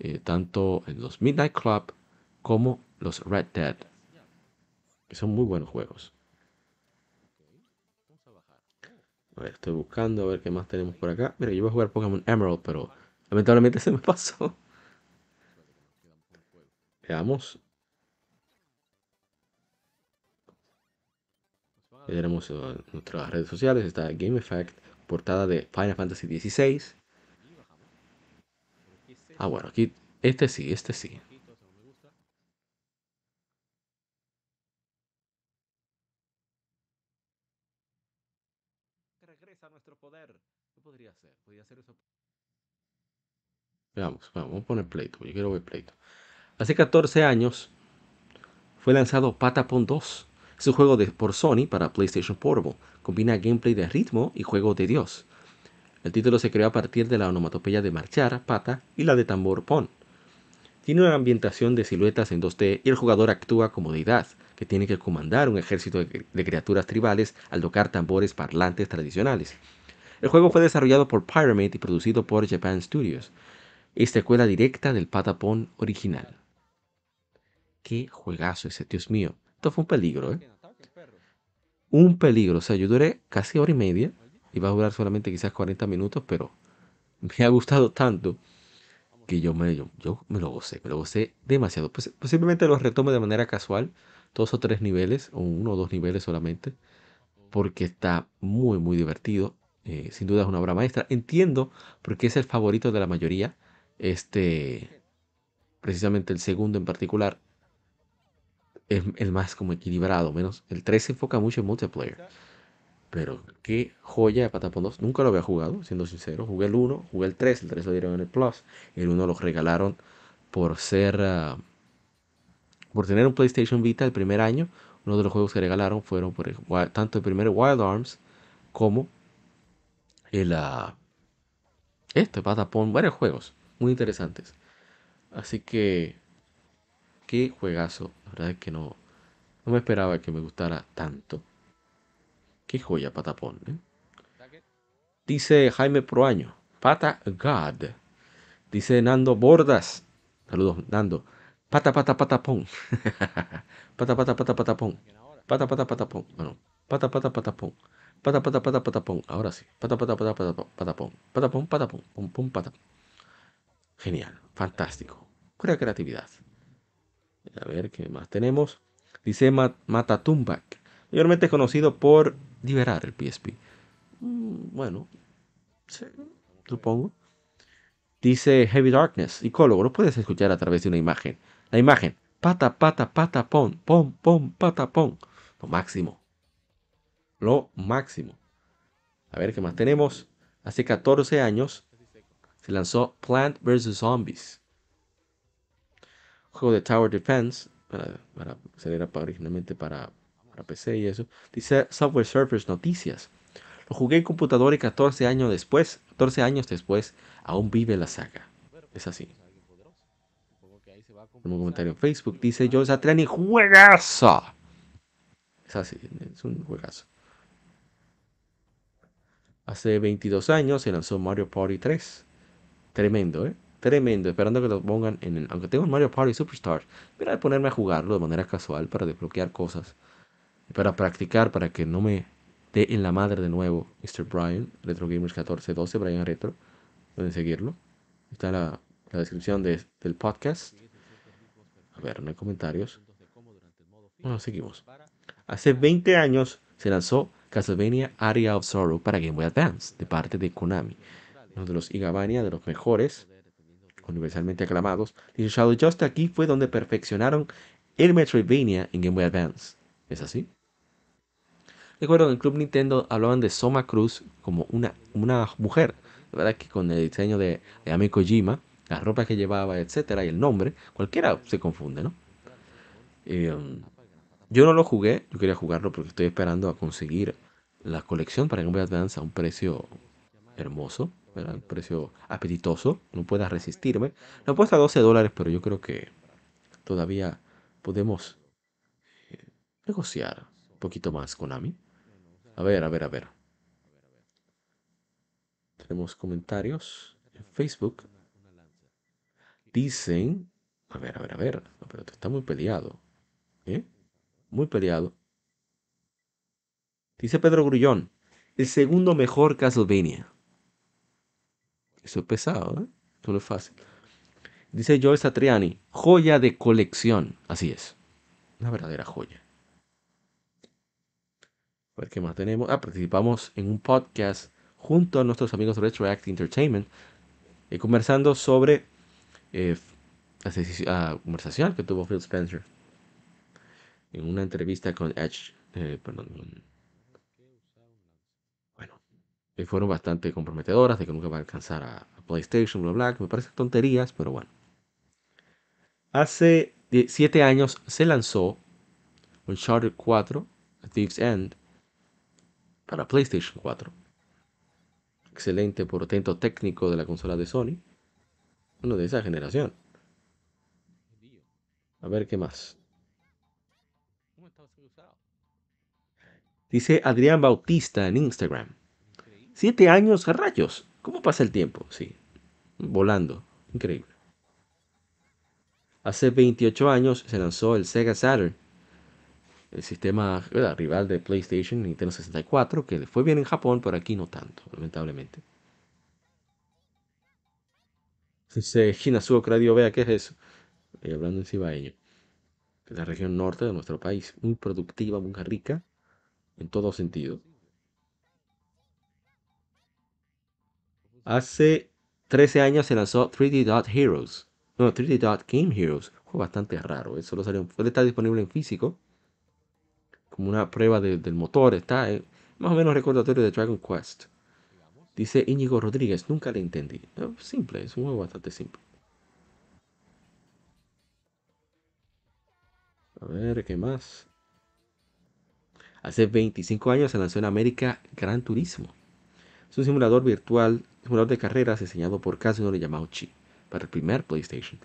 eh, tanto en los Midnight Club como los Red Dead, que son muy buenos juegos. A ver, estoy buscando a ver qué más tenemos por acá. Mira, yo voy a jugar Pokémon Emerald, pero lamentablemente se me pasó. Veamos. tenemos en nuestras redes sociales, está Game Effect, portada de Final Fantasy XVI. Ah, bueno, aquí, este sí, este sí. Veamos, vamos a poner pleito, yo quiero ver pleito. Hace 14 años fue lanzado Patapon 2 es un juego de, por Sony para PlayStation Portable. Combina gameplay de ritmo y juego de Dios. El título se creó a partir de la onomatopeya de marchar, pata, y la de tambor pon. Tiene una ambientación de siluetas en 2D y el jugador actúa como deidad, que tiene que comandar un ejército de, criaturas tribales al tocar tambores parlantes tradicionales. El juego fue desarrollado por Pyramid y producido por Japan Studios. Es secuela directa del Patapon original. Qué juegazo ese, Dios mío. Esto fue un peligro, ¿eh? Un peligro. O sea, yo duré casi hora y media. Iba a durar solamente quizás 40 minutos, pero me ha gustado tanto que yo me, yo, me lo gocé. Me lo gocé demasiado. Pues, posiblemente lo retome de manera casual. Dos o tres niveles, o uno o dos niveles solamente. Porque está muy, muy divertido. Eh, sin duda es una obra maestra. Entiendo porque es el favorito de la mayoría. Este, precisamente el segundo en particular, es el más como equilibrado, menos el 3 se enfoca mucho en multiplayer. Pero qué joya de Patapon 2. Nunca lo había jugado, siendo sincero. Jugué el 1, jugué el 3, el 3 lo dieron en el Plus. El 1 lo regalaron por ser... ah, por tener un PlayStation Vita el primer año, uno de los juegos que regalaron fueron por el tanto el primer Wild Arms como el... ah, este, Patapon, varios juegos muy interesantes. Así que... Qué juegazo. La verdad es que no, no me esperaba que me gustara tanto. Qué joya, Patapón. ¿eh? Dice Jaime Proaño. Pata God. Dice Nando Bordas. Saludos, Nando. Pata, pata, patapón. pata, pata, pata, patapón. Pata, pata, patapón. Bueno, pata, pata, patapón. Pata, pata, pata, patapón. Ahora sí. Pata, pata, pata, pata, patapón. Patapón, patapón. Pum, pum, patapón. Genial. Fantástico. Pura creatividad. A ver qué más tenemos. Dice Ma- Matatumbak. Mayormente conocido por liberar el PSP. Mm, Bueno, sí, supongo. Dice Heavy Darkness, psicólogo, lo puedes escuchar a través de una imagen. La imagen, pata, pata, pata, pon, pon, pon, pata, pon. Lo máximo. Lo máximo. A ver qué más tenemos. Hace 14 años se lanzó Plant vs. Zombies. Juego de Tower Defense. Para, para, era originalmente para, PC y eso. Dice Software Surfers Noticias. Lo jugué en computador y 14 años después, 14 años después, aún vive la saga. Es así. Un comentario en Facebook dice Joe Satriani, juegazo. Es así, es un juegazo. Hace 22 años se lanzó Mario Party 3. Tremendo, ¿eh? Tremendo. Esperando que lo pongan en el... Aunque tengo el Mario Party Superstars, voy a ponerme a jugarlo de manera casual para desbloquear cosas. Para practicar, para que no me dé en la madre de nuevo Mr. Brian, Retro Gamers 1412, Brian Retro. Pueden seguirlo. Está la, la descripción de- del podcast. A ver, no hay comentarios. Bueno, seguimos. Hace 20 años se lanzó Castlevania Area of Sorrow para Game Boy Advance, de parte de Konami. Uno de los Igavania, de los mejores, universalmente aclamados. Dice Shadow Just aquí fue donde perfeccionaron el Metroidvania en Game Boy Advance. ¿Es así? Recuerdo en el Club Nintendo hablaban de Soma Cruz como una, una mujer. La verdad que con el diseño de, de Ami Kojima, la ropa que llevaba, etcétera, y el nombre, cualquiera se confunde, ¿no? Um, yo no lo jugué, yo quería jugarlo porque estoy esperando a conseguir la colección para Game Boy Advance a un precio hermoso, ¿verdad? un precio apetitoso, no pueda resistirme. Lo he puesto a 12 dólares, pero yo creo que todavía podemos eh, negociar un poquito más con Ami. A ver, a ver, a ver. Tenemos comentarios en Facebook. Dicen, a ver, a ver, a ver, no, pero está muy peleado. ¿Eh? Muy peleado. Dice Pedro Grullón, el segundo mejor Castlevania. Eso es pesado, ¿eh? Eso no es fácil. Dice Joe Satriani, joya de colección. Así es. Una verdadera joya. A ver qué más tenemos. Ah, participamos en un podcast junto a nuestros amigos de Retroact Entertainment, eh, conversando sobre eh, la conversación que tuvo Phil Spencer en una entrevista con Edge. eh, perdón, fueron bastante comprometedoras de que nunca va a alcanzar a, a PlayStation, bla, bla, que me parecen tonterías, pero bueno. Hace 7 años se lanzó Uncharted 4, A Thief's End, para PlayStation 4. Excelente portento técnico de la consola de Sony. Uno de esa generación. A ver qué más. Dice Adrián Bautista en Instagram. Siete años, rayos. ¿Cómo pasa el tiempo? Sí. Volando. Increíble. Hace 28 años se lanzó el Sega Saturn. El sistema ¿verdad? rival de PlayStation Nintendo 64, que le fue bien en Japón, pero aquí no tanto, lamentablemente. Dice Hinazuo Radio, vea qué es eso. Y hablando en cibaeño. De la región norte de nuestro país. Muy productiva, muy rica. En todo sentido. Hace 13 años se lanzó 3D Dot Heroes. No, 3D Dot Game Heroes. Fue bastante raro. Eso solo salió, puede estar disponible en físico. Como una prueba de- del motor. Está eh, más o menos recordatorio de Dragon Quest. Dice Íñigo Rodríguez. Nunca le entendí. Eh, Simple, es un juego bastante simple. A ver, ¿qué más? Hace 25 años se lanzó en América Gran Turismo. Es un simulador virtual, simulador de carreras diseñado por Kazunori Yamauchi para el primer PlayStation.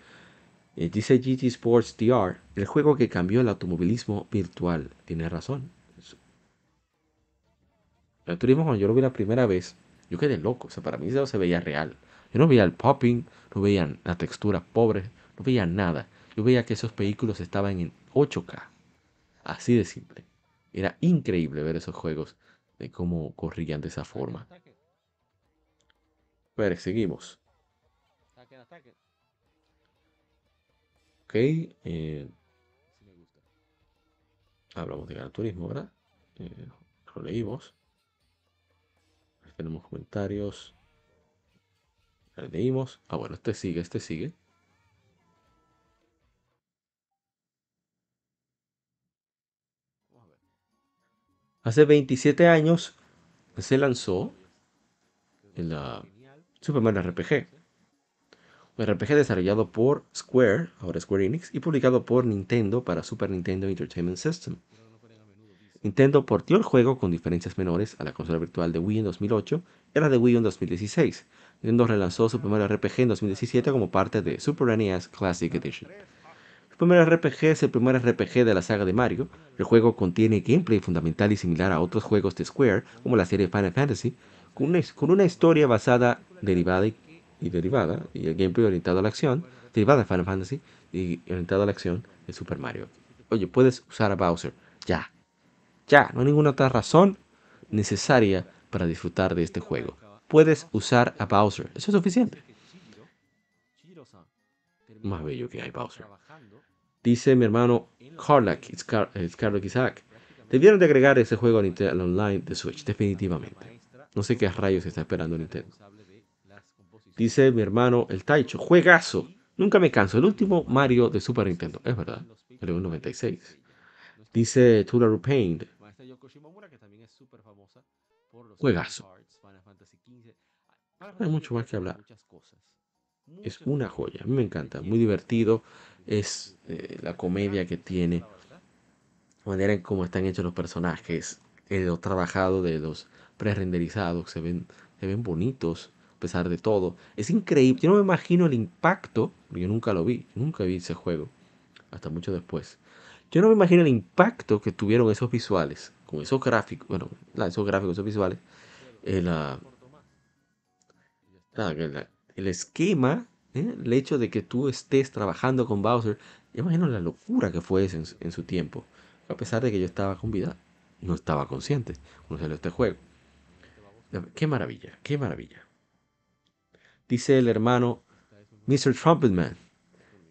Eh, dice GT Sports DR, el juego que cambió el automovilismo virtual. Tiene razón. El turismo, cuando yo lo vi la primera vez, yo quedé loco. O sea, para mí eso se veía real. Yo no veía el popping, no veía la textura pobre, no veía nada. Yo veía que esos vehículos estaban en 8K. Así de simple. Era increíble ver esos juegos de cómo corrían de esa forma. A ver, seguimos. Ok. Eh, hablamos de Gran Turismo, ¿verdad? Eh, lo leímos. Tenemos comentarios. Lo leímos. Ah, bueno, este sigue, este sigue. Hace 27 años se lanzó en la Super Mario RPG. Un RPG desarrollado por Square, ahora Square Enix, y publicado por Nintendo para Super Nintendo Entertainment System. Nintendo portió el juego con diferencias menores a la consola virtual de Wii en 2008 y a la de Wii en 2016. Nintendo relanzó Super Mario RPG en 2017 como parte de Super NES Classic Edition. Super Mario RPG es el primer RPG de la saga de Mario. El juego contiene gameplay fundamental y similar a otros juegos de Square, como la serie Final Fantasy, con una, historia basada, derivada y, derivada, y el gameplay orientado a la acción, derivada de Final Fantasy y orientado a la acción de Super Mario. Oye, puedes usar a Bowser, ya, ya, no hay ninguna otra razón necesaria para disfrutar de este juego. Puedes usar a Bowser. Eso es suficiente. Más bello que hay Bowser. Dice mi hermano Carlack, Carlack Isaac. Debieron de agregar ese juego al online de Switch, definitivamente. No sé qué rayos está esperando Nintendo. Dice mi hermano el Taicho, juegazo. Nunca me canso. El último Mario de Super Nintendo. Es verdad. El 96. Dice Tula Rupain, Juegazo. hay mucho más que hablar. Es una joya. A mí me encanta. Muy divertido. Es eh, la comedia que tiene. La manera en cómo están hechos los personajes. El trabajado de los pre-renderizados. Se ven, se ven bonitos. A pesar de todo. Es increíble. Yo no me imagino el impacto. Yo nunca lo vi. Nunca vi ese juego. Hasta mucho después. Yo no me imagino el impacto que tuvieron esos visuales con esos gráficos, bueno, esos gráficos, esos visuales, el, el esquema, ¿eh? el hecho de que tú estés trabajando con Bowser, yo imagino la locura que fue en, en, su tiempo, a pesar de que yo estaba con vida, no estaba consciente cuando salió este juego. Qué maravilla, qué maravilla. Dice el hermano Mr. Trumpetman,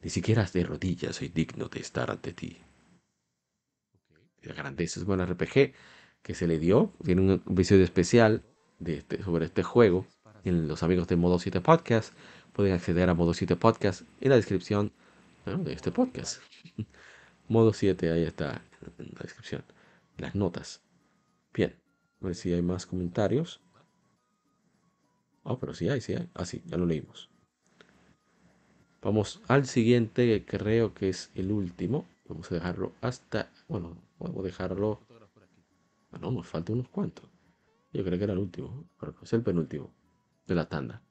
ni siquiera de rodillas soy digno de estar ante ti la grandeza es buen RPG que se le dio. Tiene un episodio especial de este, sobre este juego en los amigos de Modo 7 Podcast. Pueden acceder a Modo 7 Podcast en la descripción de este podcast. Modo 7, ahí está en la descripción. Las notas. Bien, a ver si hay más comentarios. Oh, pero sí hay, sí hay. Ah, sí, ya lo leímos. Vamos al siguiente, que creo que es el último. Vamos a dejarlo hasta. Bueno, Podemos dejarlo. Ah, no, nos falta unos cuantos. Yo creo que era el último, pero es el penúltimo de la tanda.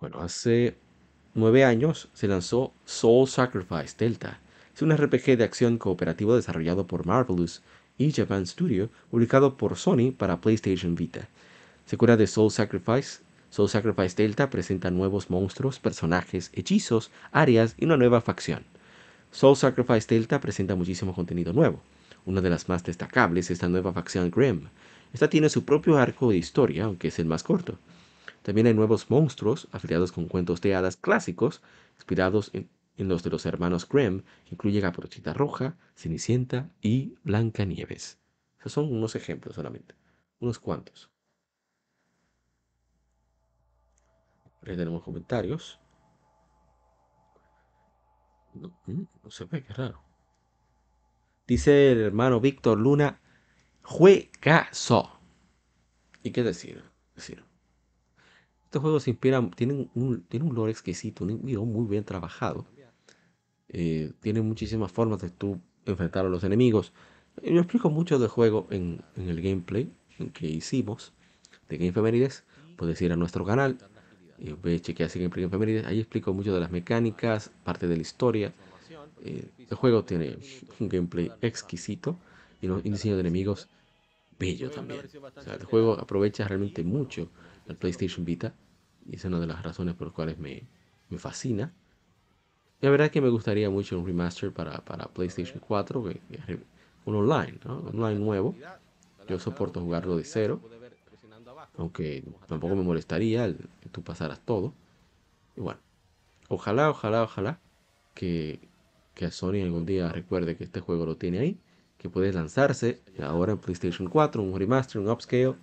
Bueno, hace nueve años se lanzó Soul Sacrifice Delta. Es un RPG de acción cooperativo desarrollado por Marvelous y Japan Studio, publicado por Sony para PlayStation Vita. Secuela de Soul Sacrifice Soul Sacrifice Delta presenta nuevos monstruos, personajes, hechizos, áreas y una nueva facción. Soul Sacrifice Delta presenta muchísimo contenido nuevo. Una de las más destacables es la nueva facción Grim. Esta tiene su propio arco de historia, aunque es el más corto. También hay nuevos monstruos afiliados con cuentos de hadas clásicos, inspirados en, los de los hermanos Grimm, que incluyen a Brochita Roja, Cenicienta y Blancanieves. Esos son unos ejemplos solamente, unos cuantos. Ahí tenemos comentarios. Mm, no, se ve, qué raro. Dice el hermano Víctor Luna, juegazo. ¿Y qué decir? decir? Estos juegos inspiran, tienen un, tienen un lore exquisito, un guion muy bien trabajado. Eh, tienen muchísimas formas de tú enfrentar a los enemigos. Yo explico mucho del juego en, en el gameplay que hicimos de Game Femenides. Puedes ir a nuestro canal y ve, chequear Game Femenides. Ahí explico mucho de las mecánicas, parte de la historia. Eh, el juego tiene un gameplay exquisito y un diseño de enemigos bello también. O sea, el juego aprovecha realmente mucho el PlayStation Vita y es una de las razones por las cuales me, me fascina. La verdad es que me gustaría mucho un remaster para, para PlayStation 4, un online, ¿no? online nuevo. Yo soporto jugarlo de cero, aunque tampoco me molestaría el, que tú pasaras todo. Y bueno, ojalá, ojalá, ojalá que, que Sony algún día recuerde que este juego lo tiene ahí que puede lanzarse ahora en PlayStation 4, un remaster, un upscale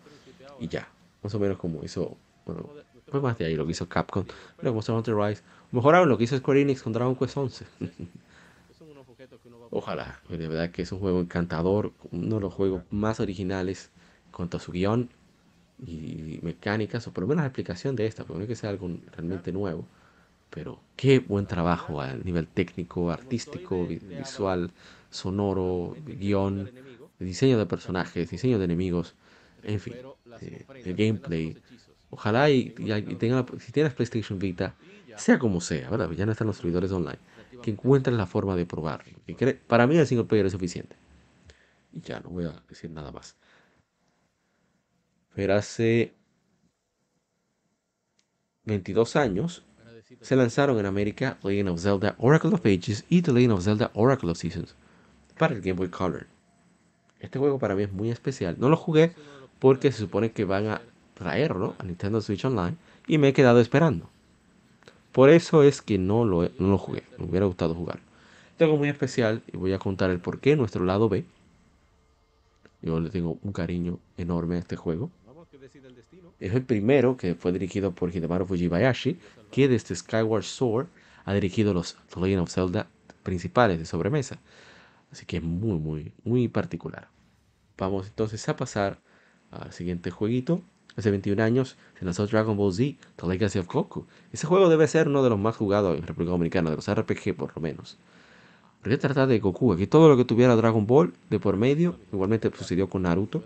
y ya. Más o menos como hizo, bueno, pues más de ahí lo que hizo Capcom, pero Monster Hunter Rise. Mejoraron lo que hizo Square Enix con Dragon Quest 11. Ojalá, de verdad que es un juego encantador, uno de los juegos más originales cuanto a su guion y mecánicas, o por lo menos la explicación de esta, porque no es que sea algo realmente nuevo, pero qué buen trabajo a nivel técnico, artístico, visual, sonoro, guion, diseño de personajes, diseño de enemigos, en fin, eh, el gameplay. Ojalá y, tenga, si tienes PlayStation Vita, sea como sea, ¿verdad? Ya no están los servidores online, que encuentres la forma de probar. Para mí el single player es suficiente. Y ya, no voy a decir nada más. Pero hace 22 años se lanzaron en América Legend of Zelda Oracle of Ages y The Legend of Zelda Oracle of Seasons para el Game Boy Color. Este juego para mí es muy especial. No lo jugué porque se supone que van a traerlo a Nintendo Switch Online y me he quedado esperando. Por eso es que no lo, no lo jugué. Me hubiera gustado jugar. Tengo muy especial y voy a contar el por qué nuestro lado B. Yo le tengo un cariño enorme a este juego. Es el primero que fue dirigido por Hidemaru Fujibayashi, que desde Skyward Sword ha dirigido los The Legend of Zelda principales de sobremesa. Así que es muy, muy, muy particular. Vamos entonces a pasar al siguiente jueguito. Hace 21 años se lanzó Dragon Ball Z, The Legacy of Goku. Ese juego debe ser uno de los más jugados en República Dominicana, de los RPG por lo menos. Porque trata de Goku, aquí todo lo que tuviera Dragon Ball de por medio, igualmente sucedió con Naruto.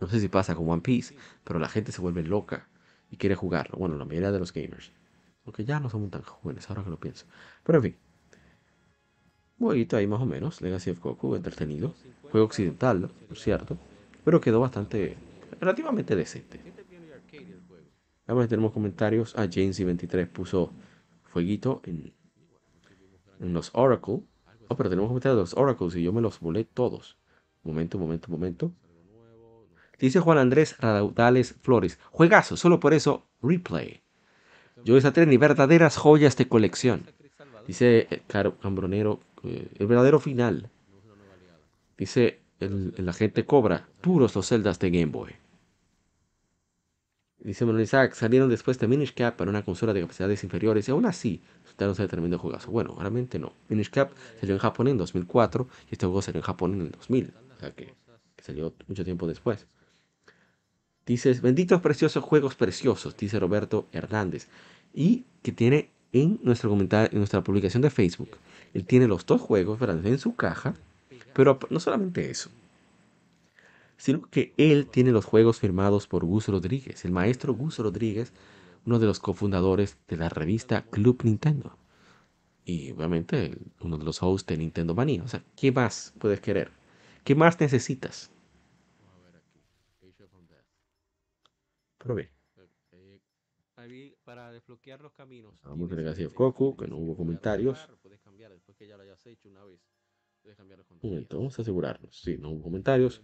No sé si pasa con One Piece, pero la gente se vuelve loca y quiere jugarlo. Bueno, la mayoría de los gamers. Aunque ya no somos tan jóvenes, ahora que lo pienso. Pero en fin, jueguito ahí más o menos, Legacy of Goku, entretenido. Juego occidental, por cierto, pero quedó bastante, relativamente decente. Vamos tenemos comentarios. Ah, Jamesy23 puso fueguito en, en los Oracle. Oh, pero tenemos comentarios de los Oracles y yo me los volé todos. Momento, momento, momento. Dice Juan Andrés Raudales Flores. Juegazo, solo por eso, replay. Yo desaté ni verdaderas joyas de colección. Dice eh, Caro Cambronero eh, el verdadero final. Dice el, agente Cobra, puros los celdas de Game Boy. Dice Manuel Isaac, salieron después de Minish Cap para una consola de capacidades inferiores y aún así resultaron ser tremendo jugazo. Bueno, realmente no. Minish Cap salió en Japón en 2004 y este juego salió en Japón en el 2000. O sea que, salió mucho tiempo después. Dices, benditos preciosos juegos preciosos, dice Roberto Hernández. Y que tiene en nuestro comentario, en nuestra publicación de Facebook, él tiene los dos juegos en su caja, pero no solamente eso, sino que él tiene los juegos firmados por Gus Rodríguez, el maestro Gus Rodríguez, uno de los cofundadores de la revista Club Nintendo. Y obviamente uno de los hosts de Nintendo Manía. O sea, ¿qué más puedes querer? ¿Qué más necesitas? Pero bien. Para desbloquear los caminos. Vamos a Legacy of Goku, que no hubo comentarios. Un momento, vamos a asegurarnos. Sí, no hubo comentarios.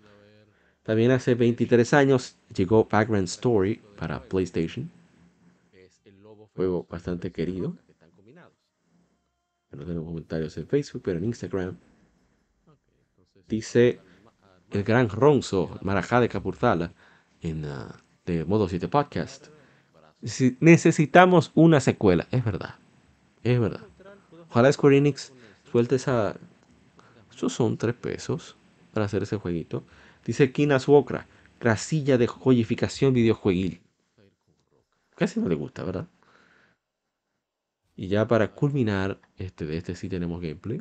También hace 23 años llegó Pac-Man Story para PlayStation. Juego bastante querido. No tengo comentarios en Facebook, pero en Instagram. Dice el gran Ronzo Marajá de Capurtala en uh, de Modo 7 Podcast. Necesitamos una secuela, es verdad. Es verdad. Ojalá Square Enix suelte esa. Estos son tres pesos para hacer ese jueguito. Dice Kinas Wokra, grasilla de joyificación videojueguil. casi no le gusta, ¿verdad? Y ya para culminar, este, de este sí tenemos gameplay.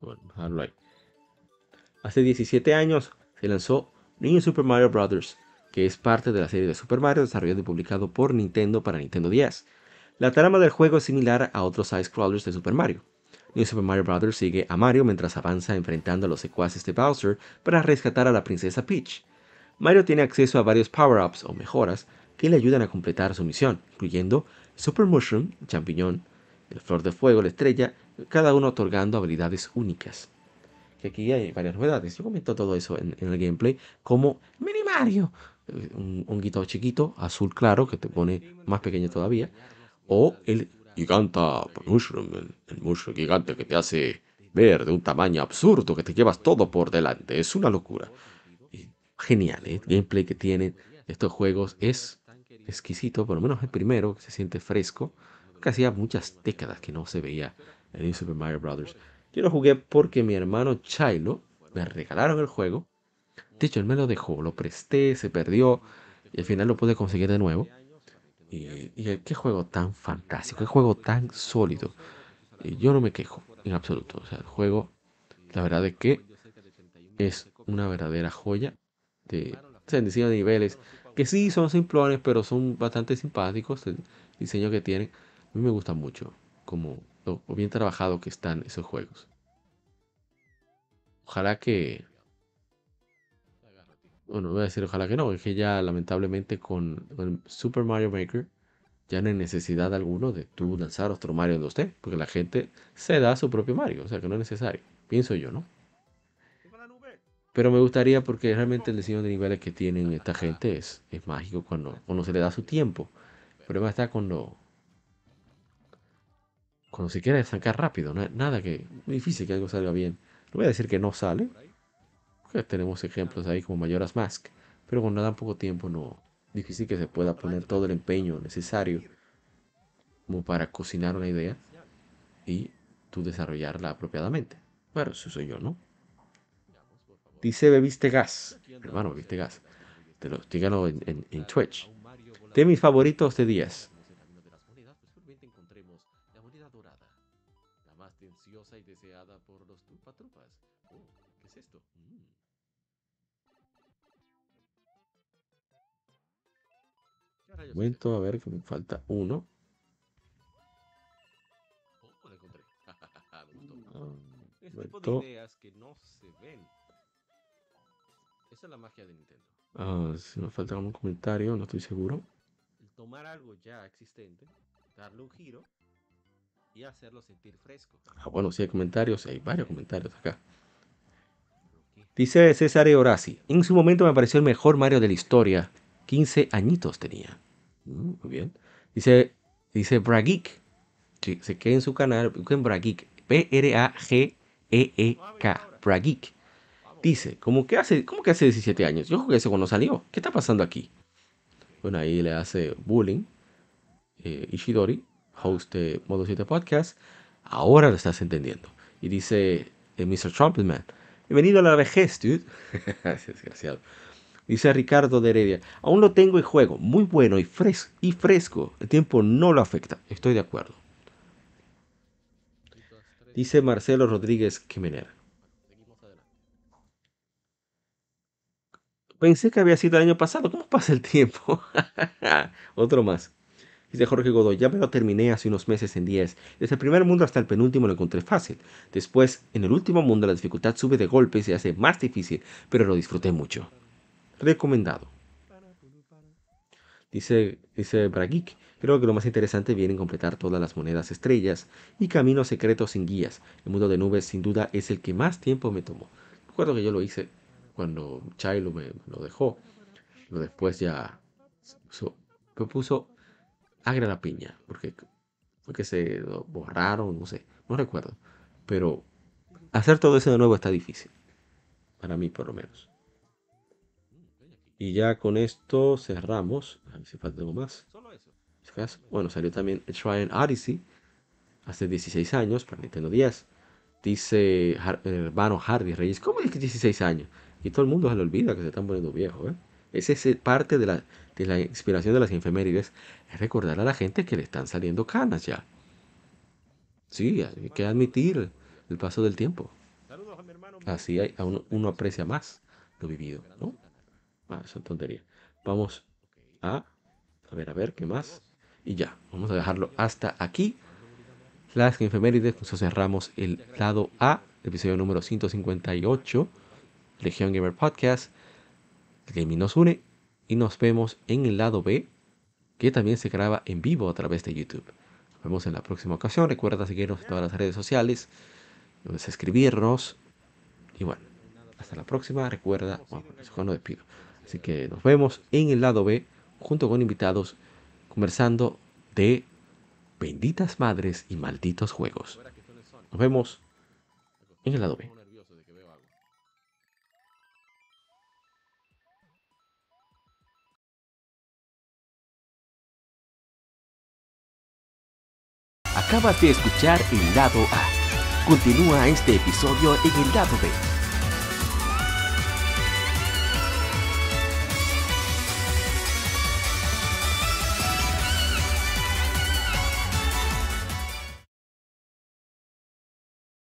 Bueno, dejarlo ahí. Hace 17 años se lanzó New Super Mario Bros., que es parte de la serie de Super Mario desarrollado y publicado por Nintendo para Nintendo 10. La trama del juego es similar a otros side-scrollers de Super Mario. New Super Mario Bros. sigue a Mario mientras avanza enfrentando a los secuaces de Bowser para rescatar a la princesa Peach. Mario tiene acceso a varios power-ups o mejoras que le ayudan a completar su misión, incluyendo Super Mushroom, champiñón, el Flor de Fuego, la estrella, cada uno otorgando habilidades únicas. Que aquí hay varias novedades. Yo comento todo eso en, el gameplay, como Mini Mario, eh, un, un chiquito, azul claro, que te pone más pequeño todavía, o el giganta mushroom, el, mushroom gigante que te hace ver de un tamaño absurdo, que te llevas todo por delante. Es una locura. genial, ¿eh? el gameplay que tienen estos juegos es exquisito, por lo menos el primero, que se siente fresco, que hacía muchas décadas que no se veía en Super Mario Bros. Yo lo jugué porque mi hermano Chilo me regalaron el juego. De hecho, él me lo dejó, lo presté, se perdió y al final lo pude conseguir de nuevo. Y, qué juego tan fantástico, qué juego tan sólido. Y yo no me quejo en absoluto. O sea, el juego, la verdad es que es una verdadera joya de, diseño de niveles que sí son simplones, pero son bastante simpáticos el diseño que tienen. A mí me gusta mucho como lo bien trabajado que están esos juegos. Ojalá que bueno, voy a decir ojalá que no, es que ya lamentablemente con, Super Mario Maker ya no hay necesidad alguno de tú lanzar otro Mario en 2D, porque la gente se da su propio Mario, o sea que no es necesario, pienso yo, ¿no? Pero me gustaría porque realmente el diseño de niveles que tienen esta gente es, es mágico cuando, cuando se le da su tiempo. El problema está cuando, cuando se quiere sacar rápido, no, nada que, difícil que algo salga bien. No voy a decir que no sale, tenemos ejemplos ahí como Mayoras Mask, pero cuando dan poco tiempo no difícil que se pueda poner todo el empeño necesario como para cocinar una idea y tú desarrollarla apropiadamente. Bueno, eso soy yo, ¿no? Dice bebiste gas. Hermano, bebiste gas. Te lo, díganlo en, en, Twitch. De mis favoritos de 10. Momento, a ver que me falta uno. Oh, ideas que no se ven. Esa es la magia de Nintendo. Ah, si me falta un comentario, no estoy seguro. Tomar algo ya existente, darle un giro y hacerlo sentir fresco. Ah, bueno, si hay comentarios, hay varios comentarios acá. Dice César Horaci, en su momento me pareció el mejor Mario de la historia. 15 añitos tenía. Mm, muy bien. Dice, dice Brageek. Se queda en su canal. Busquen Brageek. P-R-A-G-E-E-K. Brageek. Dice, ¿cómo que, hace, ¿cómo que hace 17 años? Yo jugué ese cuando salió. ¿Qué está pasando aquí? Bueno, ahí le hace bullying. Eh, Ishidori, host de Modo 7 Podcast. Ahora lo estás entendiendo. Y dice eh, Mr. Trumpetman. Bienvenido a la vejez, dude. Desgraciado. Dice Ricardo de Heredia, aún lo tengo en juego, muy bueno y, fresco. El tiempo no lo afecta. Estoy de acuerdo. Dice Marcelo Rodríguez Quimenera. Pensé que había sido el año pasado. ¿Cómo pasa el tiempo? Otro más. Dice Jorge Godoy, ya me lo terminé hace unos meses en 10. Desde el primer mundo hasta el penúltimo lo encontré fácil. Después, en el último mundo, la dificultad sube de golpe y se hace más difícil, pero lo disfruté mucho recomendado. Dice, dice Brageek, creo que lo más interesante viene en completar todas las monedas estrellas y caminos secretos sin guías. El mundo de nubes sin duda es el que más tiempo me tomó. Recuerdo que yo lo hice cuando Chilo me, lo dejó. Pero después ya puso, me puso agra la piña, porque fue que se borraron, no sé, no recuerdo. Pero hacer todo eso de nuevo está difícil. Para mí por lo menos. Y ya con esto cerramos. A ver si falta algo más. Bueno, salió también Shrine Odyssey hace 16 años para Nintendo 10. Dice hermano Hardy Reyes, ¿cómo es que 16 años? Y todo el mundo se le olvida que se están poniendo viejos. ¿eh? Esa es parte de la, de la inspiración de las infemérides, es recordar a la gente que le están saliendo canas ya. Sí, hay que admitir el paso del tiempo. Así hay, uno, uno, aprecia más lo vivido, ¿no? Ah, eso es tontería. Vamos a, a ver, a ver, ¿qué más? Y ya, vamos a dejarlo hasta aquí. Las efemérides, nosotros cerramos el lado A, episodio número 158, Legion Gamer Podcast. Gaming nos une y nos vemos en el lado B, que también se graba en vivo a través de YouTube. Nos vemos en la próxima ocasión. Recuerda seguirnos en todas las redes sociales, puedes escribirnos. Y bueno, hasta la próxima. Recuerda, bueno, eso no despido. Así que nos vemos en el lado B, junto con invitados, conversando de benditas madres y malditos juegos. Nos vemos en el lado B. Acabas de escuchar el lado A. Continúa este episodio en el lado B